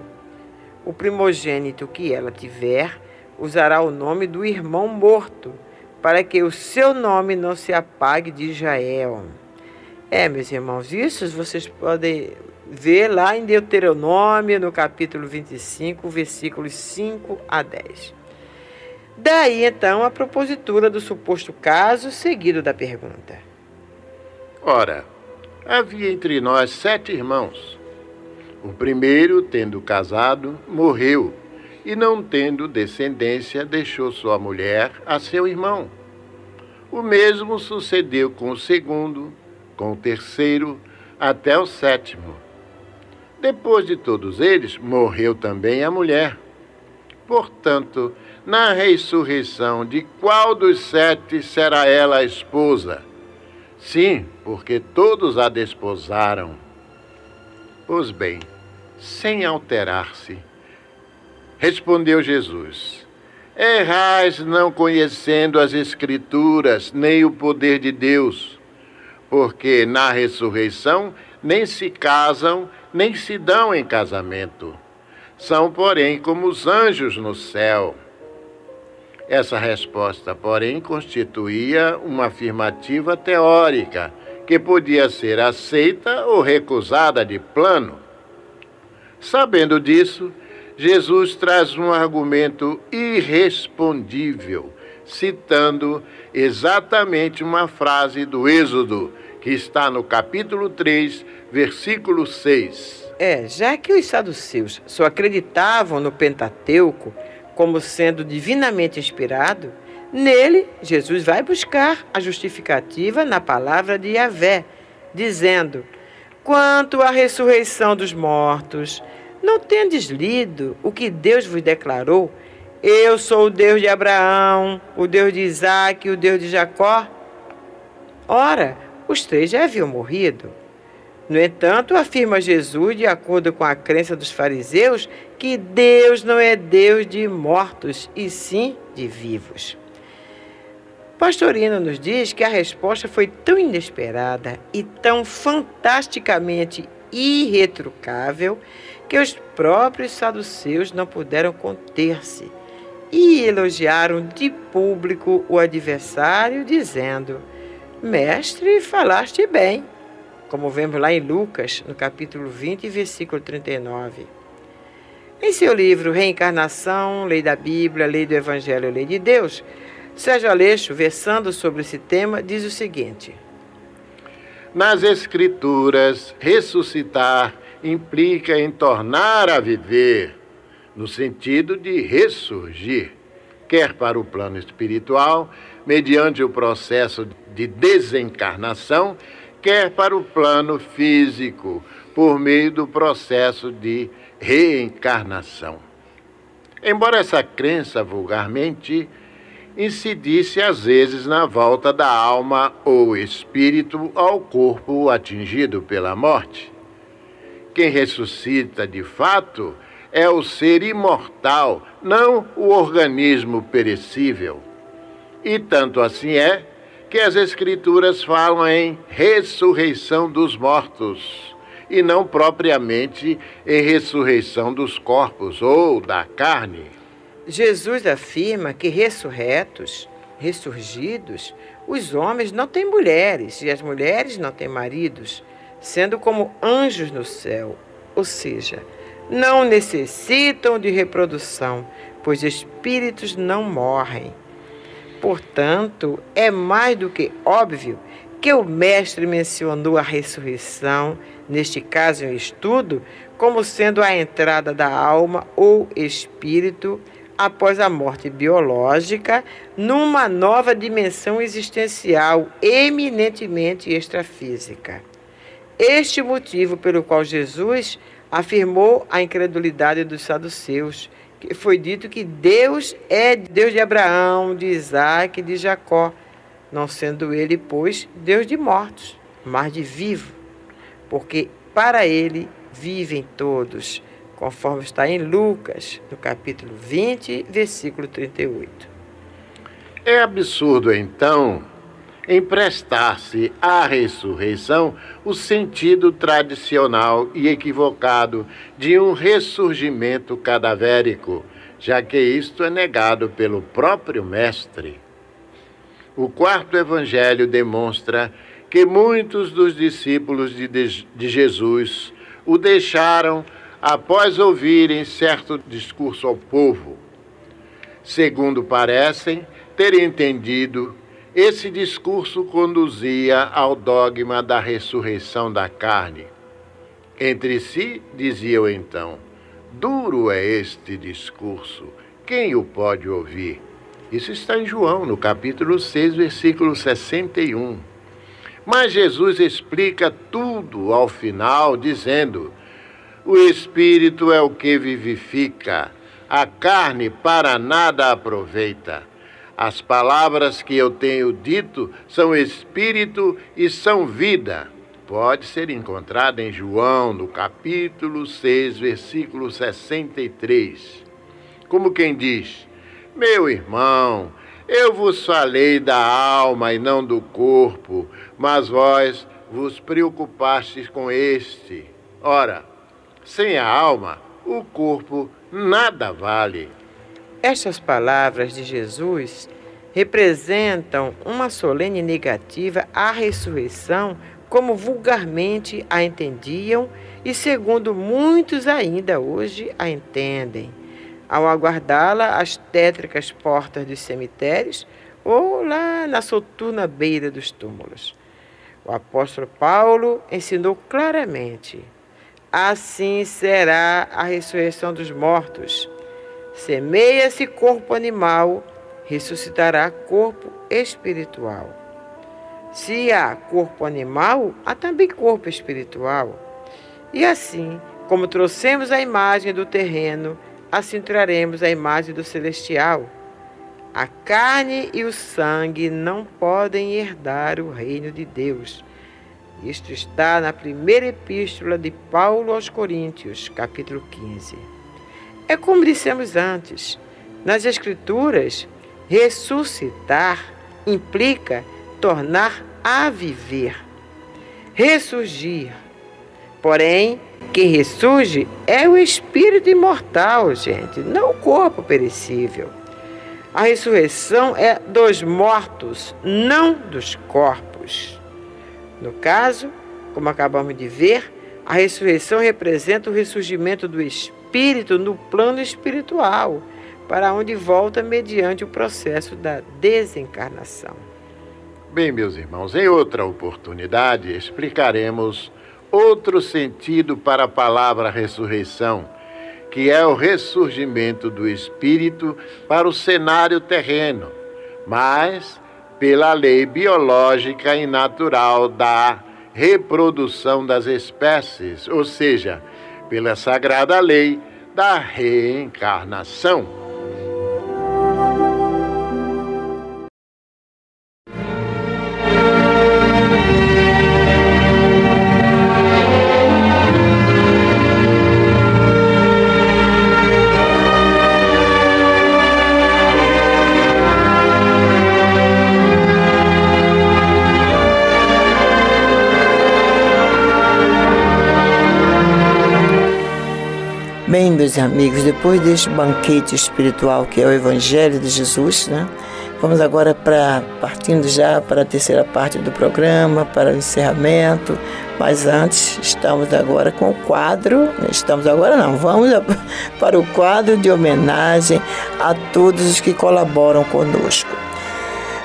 O primogênito que ela tiver usará o nome do irmão morto para que o seu nome não se apague de Israel. É, meus irmãos, isso vocês podem ver lá em Deuteronômio, no capítulo 25, versículos 5 a 10. Daí então a propositura do suposto caso, seguido da pergunta. Ora, havia entre nós sete irmãos. O primeiro, tendo casado, morreu e não tendo descendência, deixou sua mulher a seu irmão. O mesmo sucedeu com o segundo, com o terceiro, até o sétimo. Depois de todos eles, morreu também a mulher. Portanto, na ressurreição, de qual dos sete será ela a esposa? Sim, porque todos a desposaram. Pois bem, sem alterar-se, Respondeu Jesus: Errais não conhecendo as Escrituras, nem o poder de Deus, porque na ressurreição nem se casam, nem se dão em casamento. São, porém, como os anjos no céu. Essa resposta, porém, constituía uma afirmativa teórica, que podia ser aceita ou recusada de plano. Sabendo disso, Jesus traz um argumento irrespondível, citando exatamente uma frase do Êxodo, que está no capítulo 3, versículo 6. É, já que os saduceus só acreditavam no Pentateuco como sendo divinamente inspirado, nele Jesus vai buscar a justificativa na palavra de Yahvé, dizendo: Quanto à ressurreição dos mortos, não tendes lido o que Deus vos declarou? Eu sou o Deus de Abraão, o Deus de Isaac, o Deus de Jacó. Ora, os três já haviam morrido. No entanto, afirma Jesus, de acordo com a crença dos fariseus, que Deus não é Deus de mortos, e sim de vivos. Pastorino nos diz que a resposta foi tão inesperada e tão fantasticamente irretrucável que os próprios saduceus não puderam conter-se e elogiaram de público o adversário, dizendo: Mestre, falaste bem como vemos lá em Lucas, no capítulo 20, versículo 39. Em seu livro Reencarnação, Lei da Bíblia, Lei do Evangelho, Lei de Deus, Sérgio Aleixo, versando sobre esse tema, diz o seguinte: Nas Escrituras, ressuscitar implica em tornar a viver, no sentido de ressurgir, quer para o plano espiritual, mediante o processo de desencarnação, quer para o plano físico, por meio do processo de reencarnação. Embora essa crença vulgarmente incidisse às vezes na volta da alma ou espírito ao corpo atingido pela morte. Quem ressuscita de fato é o ser imortal, não o organismo perecível. E tanto assim é que as Escrituras falam em ressurreição dos mortos e não propriamente em ressurreição dos corpos ou da carne. Jesus afirma que ressurretos, ressurgidos, os homens não têm mulheres e as mulheres não têm maridos, sendo como anjos no céu, ou seja, não necessitam de reprodução, pois espíritos não morrem. Portanto, é mais do que óbvio que o Mestre mencionou a ressurreição, neste caso em estudo, como sendo a entrada da alma ou espírito após a morte biológica numa nova dimensão existencial eminentemente extrafísica. Este motivo pelo qual Jesus afirmou a incredulidade dos saduceus que foi dito que Deus é Deus de Abraão, de Isaac e de Jacó, não sendo ele, pois, Deus de mortos, mas de vivo, porque para ele vivem todos, conforme está em Lucas, no capítulo 20, versículo 38. É absurdo, então, emprestar-se à ressurreição o sentido tradicional e equivocado de um ressurgimento cadavérico, já que isto é negado pelo próprio Mestre. O quarto evangelho demonstra que muitos dos discípulos de, de Jesus o deixaram após ouvirem certo discurso ao povo. Segundo parecem ter entendido esse discurso conduzia ao dogma da ressurreição da carne. Entre si, diziam então: Duro é este discurso, quem o pode ouvir? Isso está em João, no capítulo 6, versículo 61. Mas Jesus explica tudo ao final, dizendo: O espírito é o que vivifica, a carne para nada aproveita. As palavras que eu tenho dito são espírito e são vida. Pode ser encontrada em João, no capítulo 6, versículo 63. Como quem diz: Meu irmão, eu vos falei da alma e não do corpo, mas vós vos preocupastes com este. Ora, sem a alma, o corpo nada vale. Estas palavras de Jesus representam uma solene negativa à ressurreição, como vulgarmente a entendiam e segundo muitos ainda hoje a entendem, ao aguardá-la às tétricas portas dos cemitérios ou lá na soturna beira dos túmulos. O apóstolo Paulo ensinou claramente: assim será a ressurreição dos mortos Semeia-se corpo animal, ressuscitará corpo espiritual. Se há corpo animal, há também corpo espiritual. E assim, como trouxemos a imagem do terreno, assim traremos a imagem do celestial. A carne e o sangue não podem herdar o reino de Deus. Isto está na primeira epístola de Paulo aos Coríntios, capítulo 15. É como dissemos antes, nas Escrituras, ressuscitar implica tornar a viver, ressurgir. Porém, quem ressurge é o espírito imortal, gente, não o corpo perecível. A ressurreição é dos mortos, não dos corpos. No caso, como acabamos de ver, a ressurreição representa o ressurgimento do espírito no plano espiritual, para onde volta mediante o processo da desencarnação. Bem, meus irmãos, em outra oportunidade explicaremos outro sentido para a palavra ressurreição, que é o ressurgimento do espírito para o cenário terreno, mas pela lei biológica e natural da reprodução das espécies, ou seja, pela sagrada lei da reencarnação. Bem, meus amigos, depois deste banquete espiritual que é o Evangelho de Jesus, né? Vamos agora para partindo já para a terceira parte do programa, para o encerramento. Mas antes, estamos agora com o quadro. Estamos agora não, vamos para o quadro de homenagem a todos os que colaboram conosco.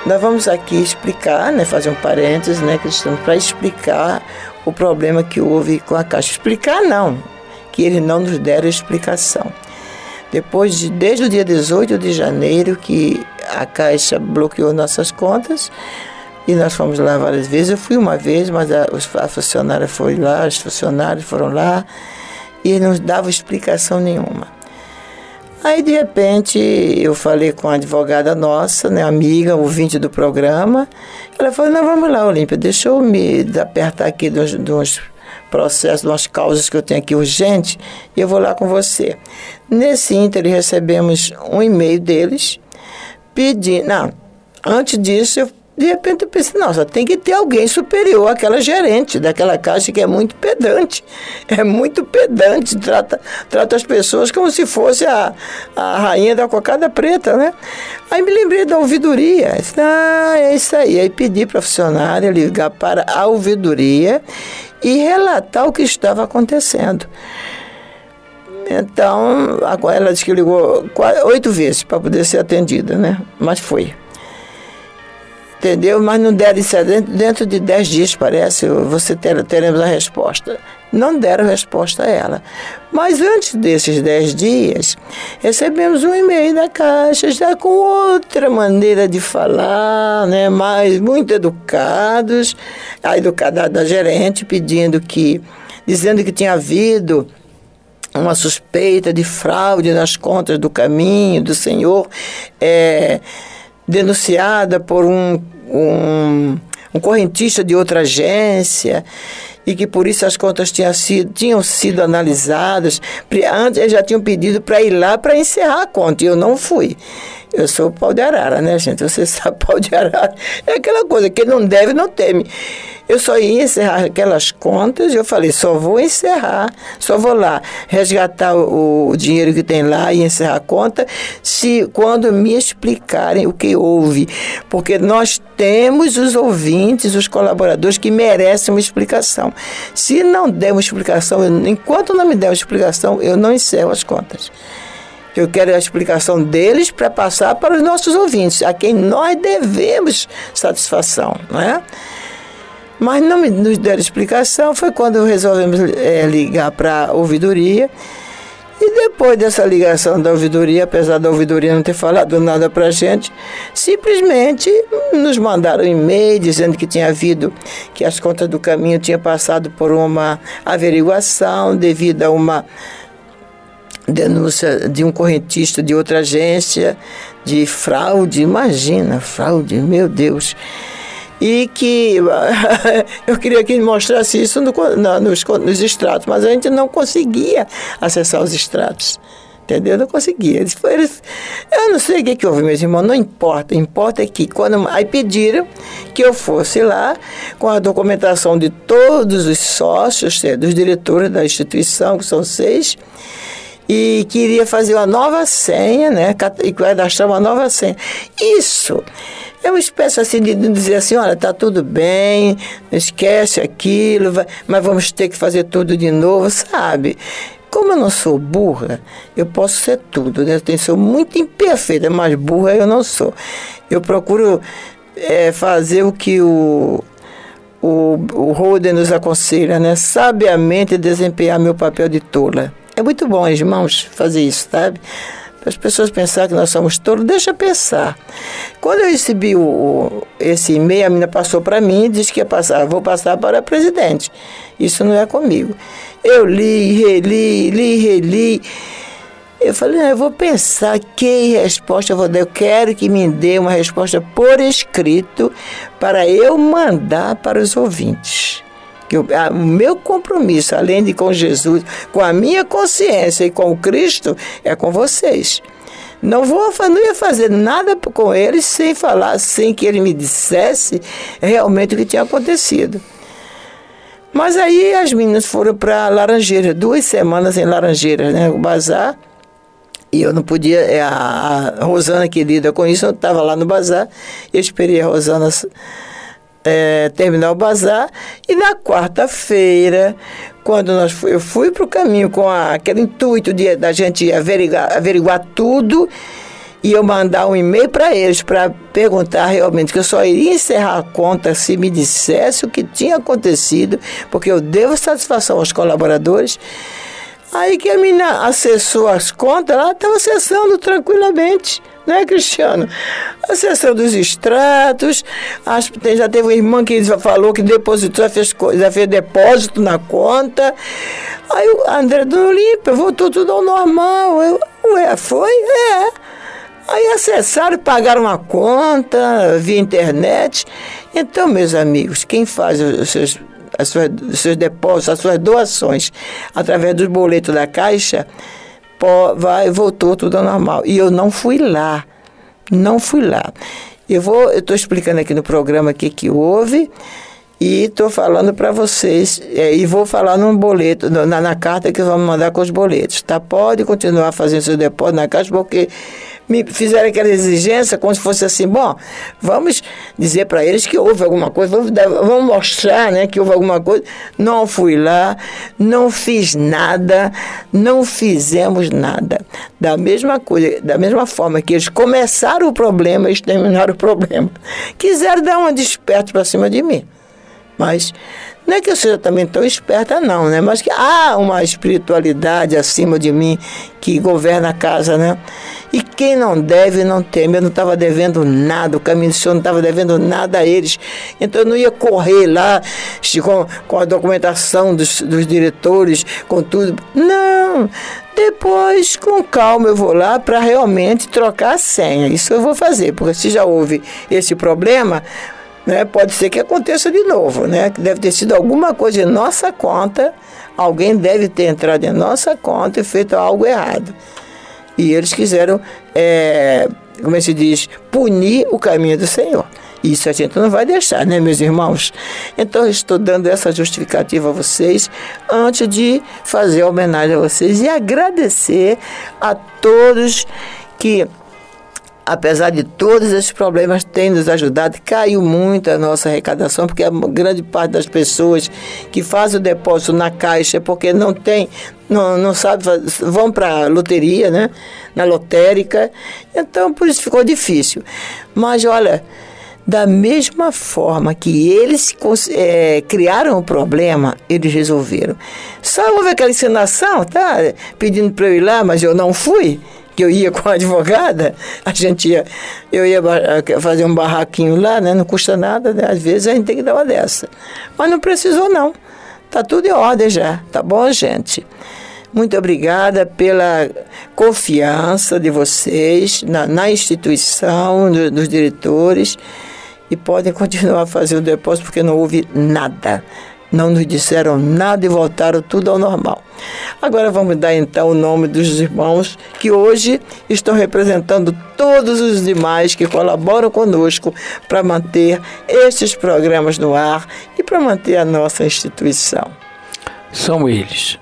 Nós vamos aqui explicar, né, fazer um parênteses, né, Cristiano, para explicar o problema que houve com a Caixa. Explicar não, que eles não nos deram explicação. Depois de, desde o dia 18 de janeiro, que a Caixa bloqueou nossas contas, e nós fomos lá várias vezes. Eu fui uma vez, mas a, a funcionária foi lá, os funcionários foram lá, e não davam explicação nenhuma. Aí, de repente, eu falei com a advogada nossa, né, amiga, ouvinte do programa. Ela falou: Não, vamos lá, Olímpia, deixa eu me apertar aqui dos, dos processo, umas causas que eu tenho aqui urgente, e eu vou lá com você. Nesse ínter, recebemos um e-mail deles pedindo. Não, antes disso, eu, de repente eu pensei, nossa, tem que ter alguém superior àquela gerente daquela caixa que é muito pedante. É muito pedante, trata, trata as pessoas como se fosse a, a rainha da cocada preta, né? Aí me lembrei da ouvidoria. Ah, é isso aí. Aí pedi para a funcionária ligar para a ouvidoria e relatar o que estava acontecendo. Então, ela disse que ligou oito vezes para poder ser atendida, né? Mas foi. Entendeu? Mas não deram isso dentro de dez dias, parece, você ter, teremos a resposta não deram resposta a ela. Mas antes desses dez dias, recebemos um e-mail da Caixa, já com outra maneira de falar, né, mais muito educados, a educada da gerente pedindo que, dizendo que tinha havido uma suspeita de fraude nas contas do caminho do Senhor, é, denunciada por um, um, um correntista de outra agência e que por isso as contas tinham sido, tinham sido analisadas. Antes eles já tinham pedido para ir lá para encerrar a conta e eu não fui. Eu sou pau de arara, né, gente? Você sabe, pau de arara é aquela coisa que não deve, não teme. Eu só ia encerrar aquelas contas e eu falei, só vou encerrar, só vou lá resgatar o, o, dinheiro que tem lá e encerrar a conta se quando me explicarem o que houve. Porque nós temos os ouvintes, os colaboradores que merecem uma explicação. Se não der uma explicação, eu, enquanto não me der uma explicação, eu não encerro as contas. Eu quero a explicação deles para passar para os nossos ouvintes, a quem nós devemos satisfação, não é? Mas não nos deram explicação. Foi quando resolvemos é, ligar para a ouvidoria E depois dessa ligação da ouvidoria, apesar da ouvidoria não ter falado nada para a gente, simplesmente nos mandaram um e-mail dizendo que tinha havido, que as contas do caminho tinham passado por uma averiguação devido a uma denúncia de um correntista de outra agência de fraude, imagina, fraude, meu Deus. E que eu queria que ele mostrasse isso no, no, nos, nos extratos, mas a gente não conseguia acessar os extratos. Entendeu? Eu não conseguia. Eles, eu não sei o que, que houve, meus irmãos, não importa. Importa é que quando. Aí pediram que eu fosse lá com a documentação de todos os sócios, dos diretores da instituição, que são seis, e queria fazer uma nova senha, né? E cadastrar uma nova senha. Isso é uma espécie assim de dizer assim, olha, tá tudo bem, esquece aquilo, mas vamos ter que fazer tudo de novo, sabe? Como eu não sou burra, eu posso ser tudo, né? Eu sou muito imperfeita, mas burra eu não sou. Eu procuro é, fazer o que o o, o Holden nos aconselha, né? Sabiamente desempenhar meu papel de tola. É muito bom, irmãos, fazer isso, sabe? Para as pessoas pensarem que nós somos tolos, deixa pensar. Quando eu recebi o, o esse e-mail, a menina passou para mim e disse que ia passar, vou passar para presidente. Isso não é comigo. Eu li, reli, li, reli. Eu falei, não, eu vou pensar que resposta eu vou dar. Eu quero que me dê uma resposta por escrito para eu mandar para os ouvintes que o, meu compromisso, além de com Jesus, com a minha consciência e com o Cristo, é com vocês. Não vou não ia fazer nada com eles sem falar, sem que ele me dissesse realmente o que tinha acontecido. Mas aí as meninas foram para Laranjeira, duas semanas em Laranjeira, né? O bazar. E eu não podia, é, a, a Rosana que lida com isso, eu estava lá no bazar, eu esperei a Rosana é, terminar o bazar. E na quarta-feira, quando nós, eu fui para o caminho com a, aquele intuito de, da gente averiguar, averiguar tudo e eu mandar um e-mail para eles para perguntar realmente que eu só iria encerrar a conta se me dissesse o que tinha acontecido, porque eu devo satisfação aos colaboradores. Aí que a menina acessou as contas, ela estava acessando tranquilamente né, Cristiano? A sessão dos extratos, as, já teve uma irmã que falou que depositou, já fez, já fez depósito na conta. Aí o André do Olímpia voltou tudo ao normal. Eu, ué, foi? É. Aí acessaram, pagaram a conta via internet. Então, meus amigos, quem faz os seus, as suas, os seus depósitos, as suas doações através dos boletos da Caixa, pó, vai, voltou tudo ao normal. E eu não fui lá. Não fui lá. Eu vou, eu estou explicando aqui no programa o que, que houve e estou falando para vocês é, e vou falar num boleto, na, na carta que vamos mandar com os boletos, tá? Pode continuar fazendo seu depósito na caixa porque me fizeram aquela exigência como se fosse assim, bom, vamos dizer para eles que houve alguma coisa, vamos, vamos mostrar né, que houve alguma coisa. Não fui lá, não fiz nada, não fizemos nada. Da mesma coisa, da mesma forma que eles começaram o problema, eles terminaram o problema. Quiseram dar uma desperto para cima de mim. Mas não é que eu seja também tão esperta, não, né? Mas que há uma espiritualidade acima de mim que governa a casa, né? E quem não deve, não teme. Eu não estava devendo nada, o caminho do Senhor não estava devendo nada a eles. Então eu não ia correr lá com, com a documentação dos, dos diretores, com tudo. Não! Depois, com calma, eu vou lá para realmente trocar a senha. Isso eu vou fazer, porque se já houve esse problema, né? Pode ser que aconteça de novo, né? Que deve ter sido alguma coisa em nossa conta, alguém deve ter entrado em nossa conta e feito algo errado. E eles quiseram, é, como é se diz, punir o caminho do Senhor. Isso a gente não vai deixar, né, meus irmãos? Então, eu estou dando essa justificativa a vocês antes de fazer a homenagem a vocês e agradecer a todos que apesar de todos esses problemas, tem nos ajudado. Caiu muito a nossa arrecadação, porque a grande parte das pessoas que fazem o depósito na caixa porque não tem, não, não sabe, vão para a loteria, né? Na lotérica. Então, por isso ficou difícil. Mas, olha, Da mesma forma que eles é, criaram o problema, eles resolveram. Só houve aquela encenação, tá? Pedindo para eu ir lá, mas eu não fui que eu ia com a advogada, a gente ia, eu ia fazer um barraquinho lá, né? Não custa nada, né? às vezes a gente tem que dar uma dessa. Mas não precisou não. Tá tudo em ordem já, tá bom, gente? Muito obrigada pela confiança de vocês na, na instituição, do, dos diretores, e podem continuar a fazer o depósito porque não houve nada não nos disseram nada e voltaram tudo ao normal. Agora vamos dar então o nome dos irmãos que hoje estão representando todos os demais que colaboram conosco para manter estes programas no ar e para manter a nossa instituição. São eles: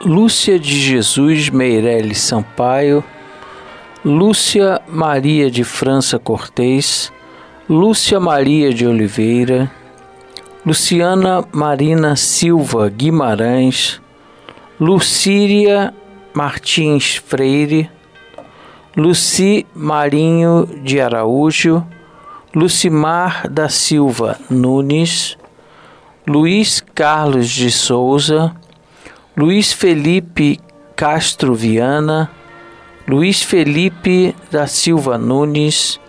Lúcia de Jesus Meirelles Sampaio, Lúcia Maria de França Cortês, Lúcia Maria de Oliveira, Luciana Marina Silva Guimarães, Lucíria Martins Freire, Luci Marinho de Araújo, Lucimar da Silva Nunes, Luiz Carlos de Souza, Luiz Felipe Castro Viana, Luiz Felipe da Silva Nunes,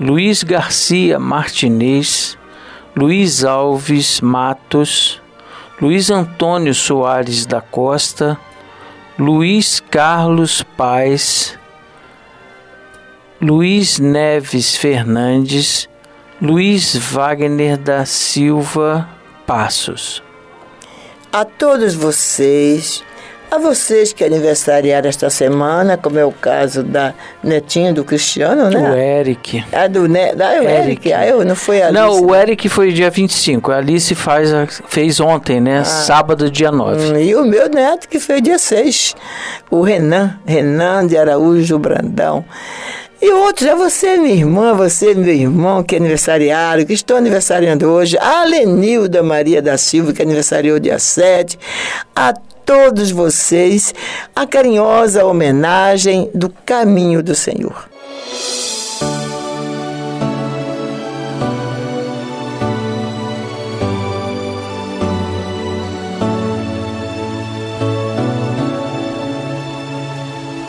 Luiz Garcia Martinez, Luiz Alves Matos, Luiz Antônio Soares da Costa, Luiz Carlos Paz, Luiz Neves Fernandes, Luiz Wagner da Silva Passos. A todos vocês, a vocês que aniversariaram esta semana, como é o caso da netinha do Cristiano, né? O Eric. A do ne da o Eric. Eric. Ah, eu não foi a Alice. Não, o Eric foi dia 25. A Alice faz, fez ontem, né? Ah. Sábado, dia 9. Hum, e o meu neto que foi dia 6. O Renan, Renan de Araújo Brandão. E outros, é você, minha irmã, você, meu irmão, que é aniversariário, que estou aniversariando hoje, a Lenilda Maria da Silva, que aniversariou dia 7, a todos vocês a carinhosa homenagem do caminho do Senhor.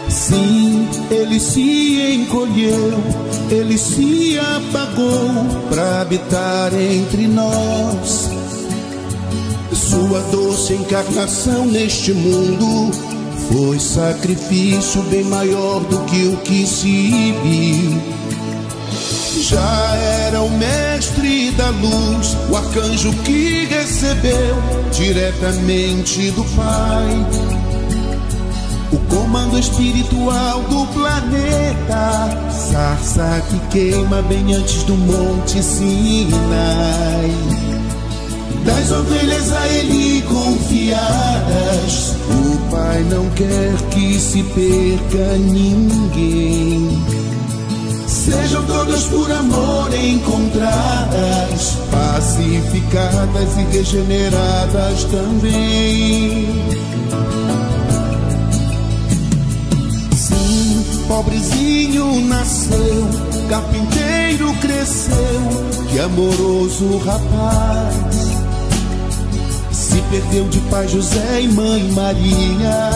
Sim, ele se encolheu, ele se apagou para habitar entre nós sua doce encarnação neste mundo. Foi sacrifício bem maior do que o que se viu. Já era o mestre da luz, o arcanjo que recebeu diretamente do Pai. O comando espiritual do planeta, sarça que queima bem antes do Monte Sinai das ovelhas a ele confiadas. O Pai não quer que se perca ninguém. Sejam todas por amor encontradas, pacificadas e regeneradas também. Sim, pobrezinho nasceu, carpinteiro cresceu, que amoroso rapaz perdeu de pai José e mãe Maria.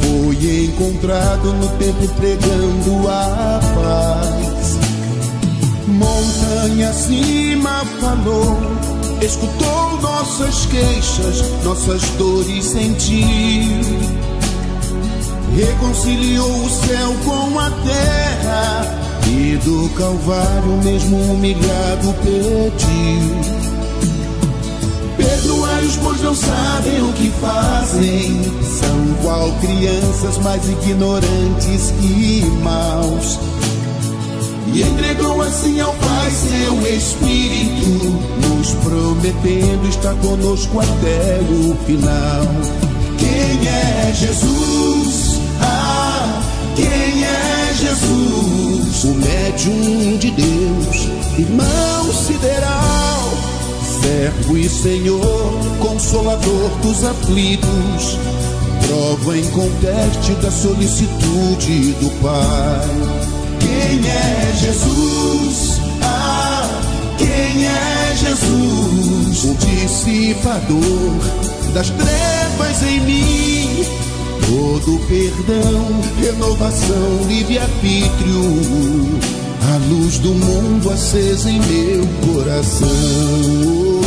Foi encontrado no templo pregando a paz. Montanha acima falou, escutou nossas queixas, nossas dores sentiu. Reconciliou o céu com a terra e do Calvário, mesmo humilhado, pediu Perdoai-os, pois não sabem o que fazem. São qual crianças mais ignorantes e maus. E entregou assim ao Pai seu Espírito, nos prometendo estar conosco até o final. Quem é Jesus? Ah, quem é Jesus? O médium de Deus, irmão servo e Senhor, consolador dos aflitos, prova em conteste da solicitude do Pai. Quem é Jesus? Ah, quem é Jesus? O dissipador das trevas em mim. Todo perdão, renovação, livre-arbítrio. A luz do mundo acesa em meu coração.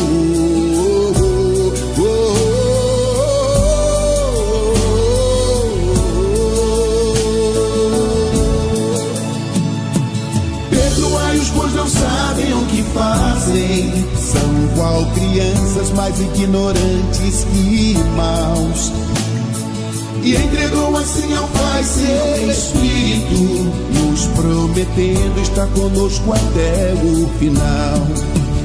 Fazem são igual crianças mais ignorantes que maus. E entregou assim ao Pai seu Espírito, nos prometendo estar conosco até o final.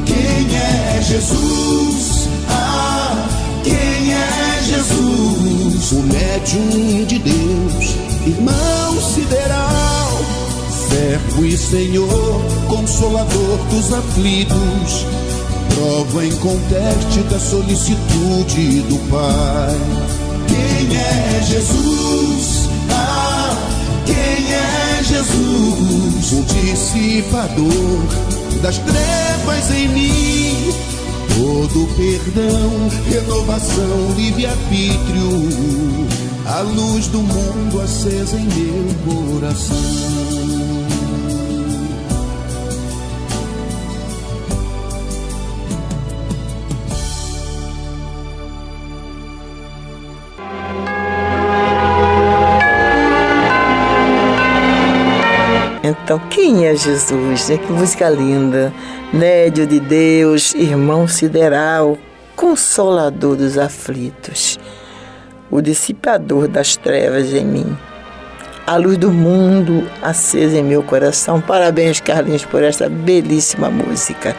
Quem é Jesus? Ah, quem é Jesus? O médium de Deus, irmão sideral servo e Senhor, consolador dos aflitos, prova inconteste da solicitude do Pai. Quem é Jesus? Ah, quem é Jesus? O dissipador das trevas em mim. Todo perdão, renovação, livre-arbítrio, a luz do mundo acesa em meu coração. Quem é Jesus? Né? Que música linda. Médio de Deus, irmão sideral, consolador dos aflitos, o dissipador das trevas em mim, a luz do mundo acesa em meu coração. Parabéns, Carlinhos, por esta belíssima música.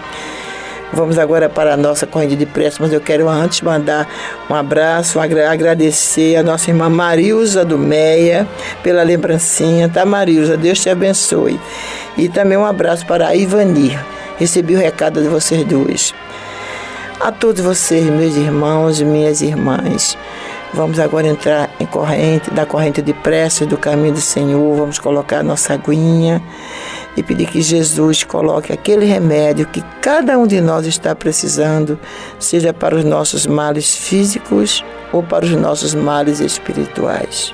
Vamos agora para a nossa corrente de prece, mas eu quero antes mandar um abraço, agradecer a nossa irmã Marilza do Meia pela lembrancinha, tá, Marilza? Deus te abençoe. E também um abraço para a Ivani. Recebi o recado de vocês duas. A todos vocês, meus irmãos e minhas irmãs, vamos agora entrar em corrente, da corrente de preces do caminho do Senhor, vamos colocar a nossa aguinha e pedir que Jesus coloque aquele remédio que cada um de nós está precisando, seja para os nossos males físicos ou para os nossos males espirituais.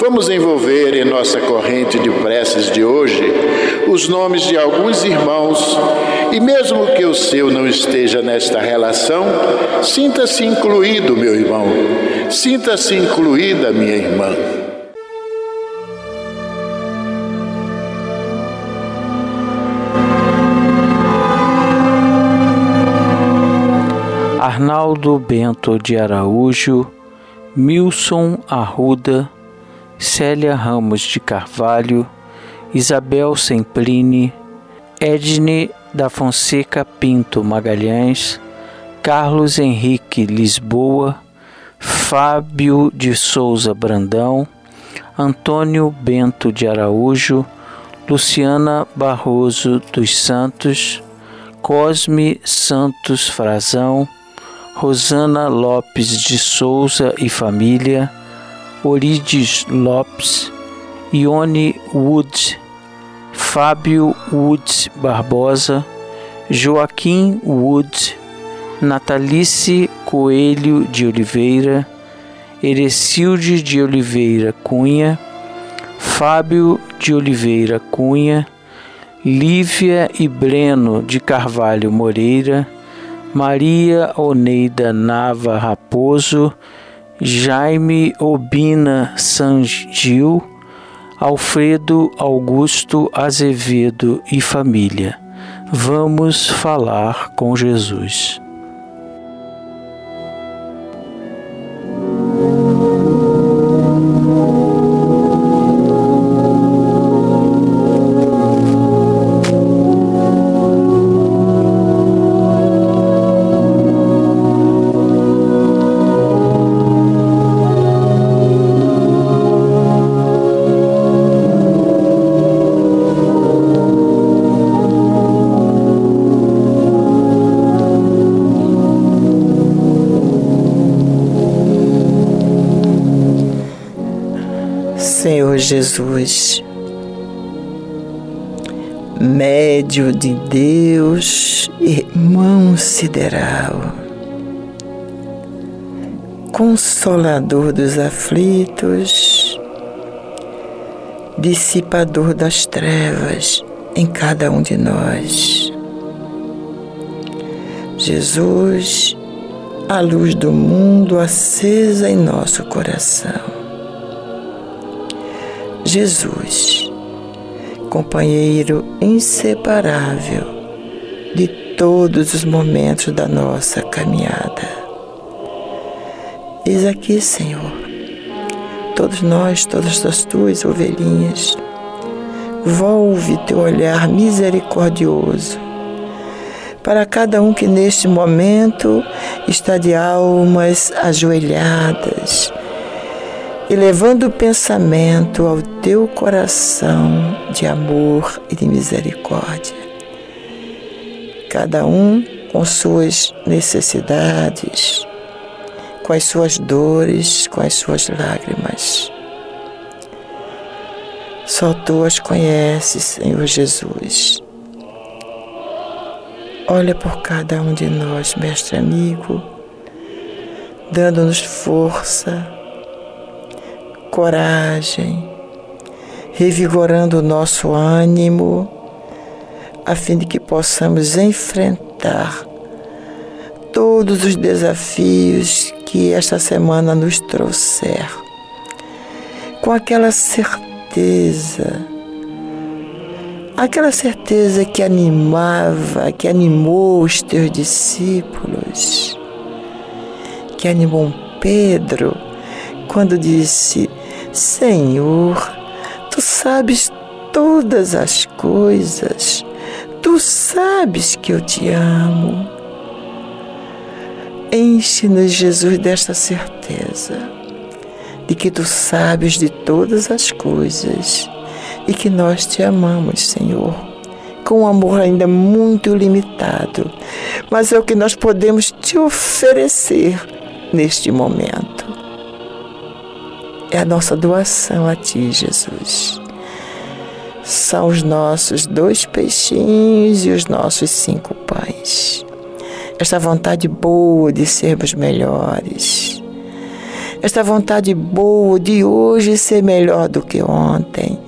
Vamos envolver em nossa corrente de preces de hoje os nomes de alguns irmãos e, mesmo que o seu não esteja nesta relação, sinta-se incluído, meu irmão, sinta-se incluída, minha irmã. Arnaldo Bento de Araújo, Milson Arruda, Célia Ramos de Carvalho, Isabel Semprini, Edne da Fonseca Pinto Magalhães, Carlos Henrique Lisboa, Fábio de Souza Brandão, Antônio Bento de Araújo, Luciana Barroso dos Santos, Cosme Santos Frazão, Rosana Lopes de Souza e família, Orides Lopes, Ione Wood, Fábio Wood Barbosa, Joaquim Wood, Natalice Coelho de Oliveira, Erecilde de Oliveira Cunha, Fábio de Oliveira Cunha, Lívia e Breno de Carvalho Moreira, Maria Oneida Nava Raposo, Jaime Obina Sangil, Alfredo Augusto Azevedo e família. Vamos falar com Jesus. Jesus, médio de Deus, irmão sideral, consolador dos aflitos, dissipador das trevas em cada um de nós. Jesus, a luz do mundo acesa em nosso coração. Jesus, companheiro inseparável de todos os momentos da nossa caminhada. Eis aqui, Senhor, todos nós, todas as tuas ovelhinhas, volve teu olhar misericordioso para cada um que neste momento está de almas ajoelhadas, elevando o pensamento ao teu coração de amor e de misericórdia. Cada um com suas necessidades, com as suas dores, com as suas lágrimas. Só tu as conheces, Senhor Jesus. Olha por cada um de nós, mestre amigo, dando-nos força coragem, revigorando o nosso ânimo, a fim de que possamos enfrentar todos os desafios que esta semana nos trouxer, com aquela certeza, aquela certeza que animava, que animou os teus discípulos, que animou Pedro quando disse: Senhor, tu sabes todas as coisas, tu sabes que eu te amo. Enche-nos, Jesus, desta certeza de que tu sabes de todas as coisas e que nós te amamos, Senhor, com um amor ainda muito limitado, mas é o que nós podemos te oferecer neste momento é a nossa doação a Ti, Jesus. São os nossos dois peixinhos e os nossos cinco pães. Esta vontade boa de sermos melhores. esta vontade boa de hoje ser melhor do que ontem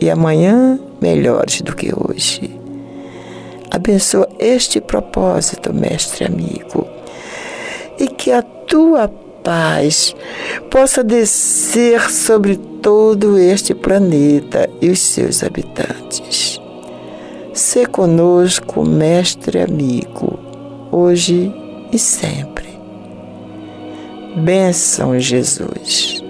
e amanhã melhores do que hoje. Abençoa este propósito, mestre amigo, e que a tua paz possa descer sobre todo este planeta e os seus habitantes. Se conosco, mestre amigo, hoje e sempre. Bênção, Jesus.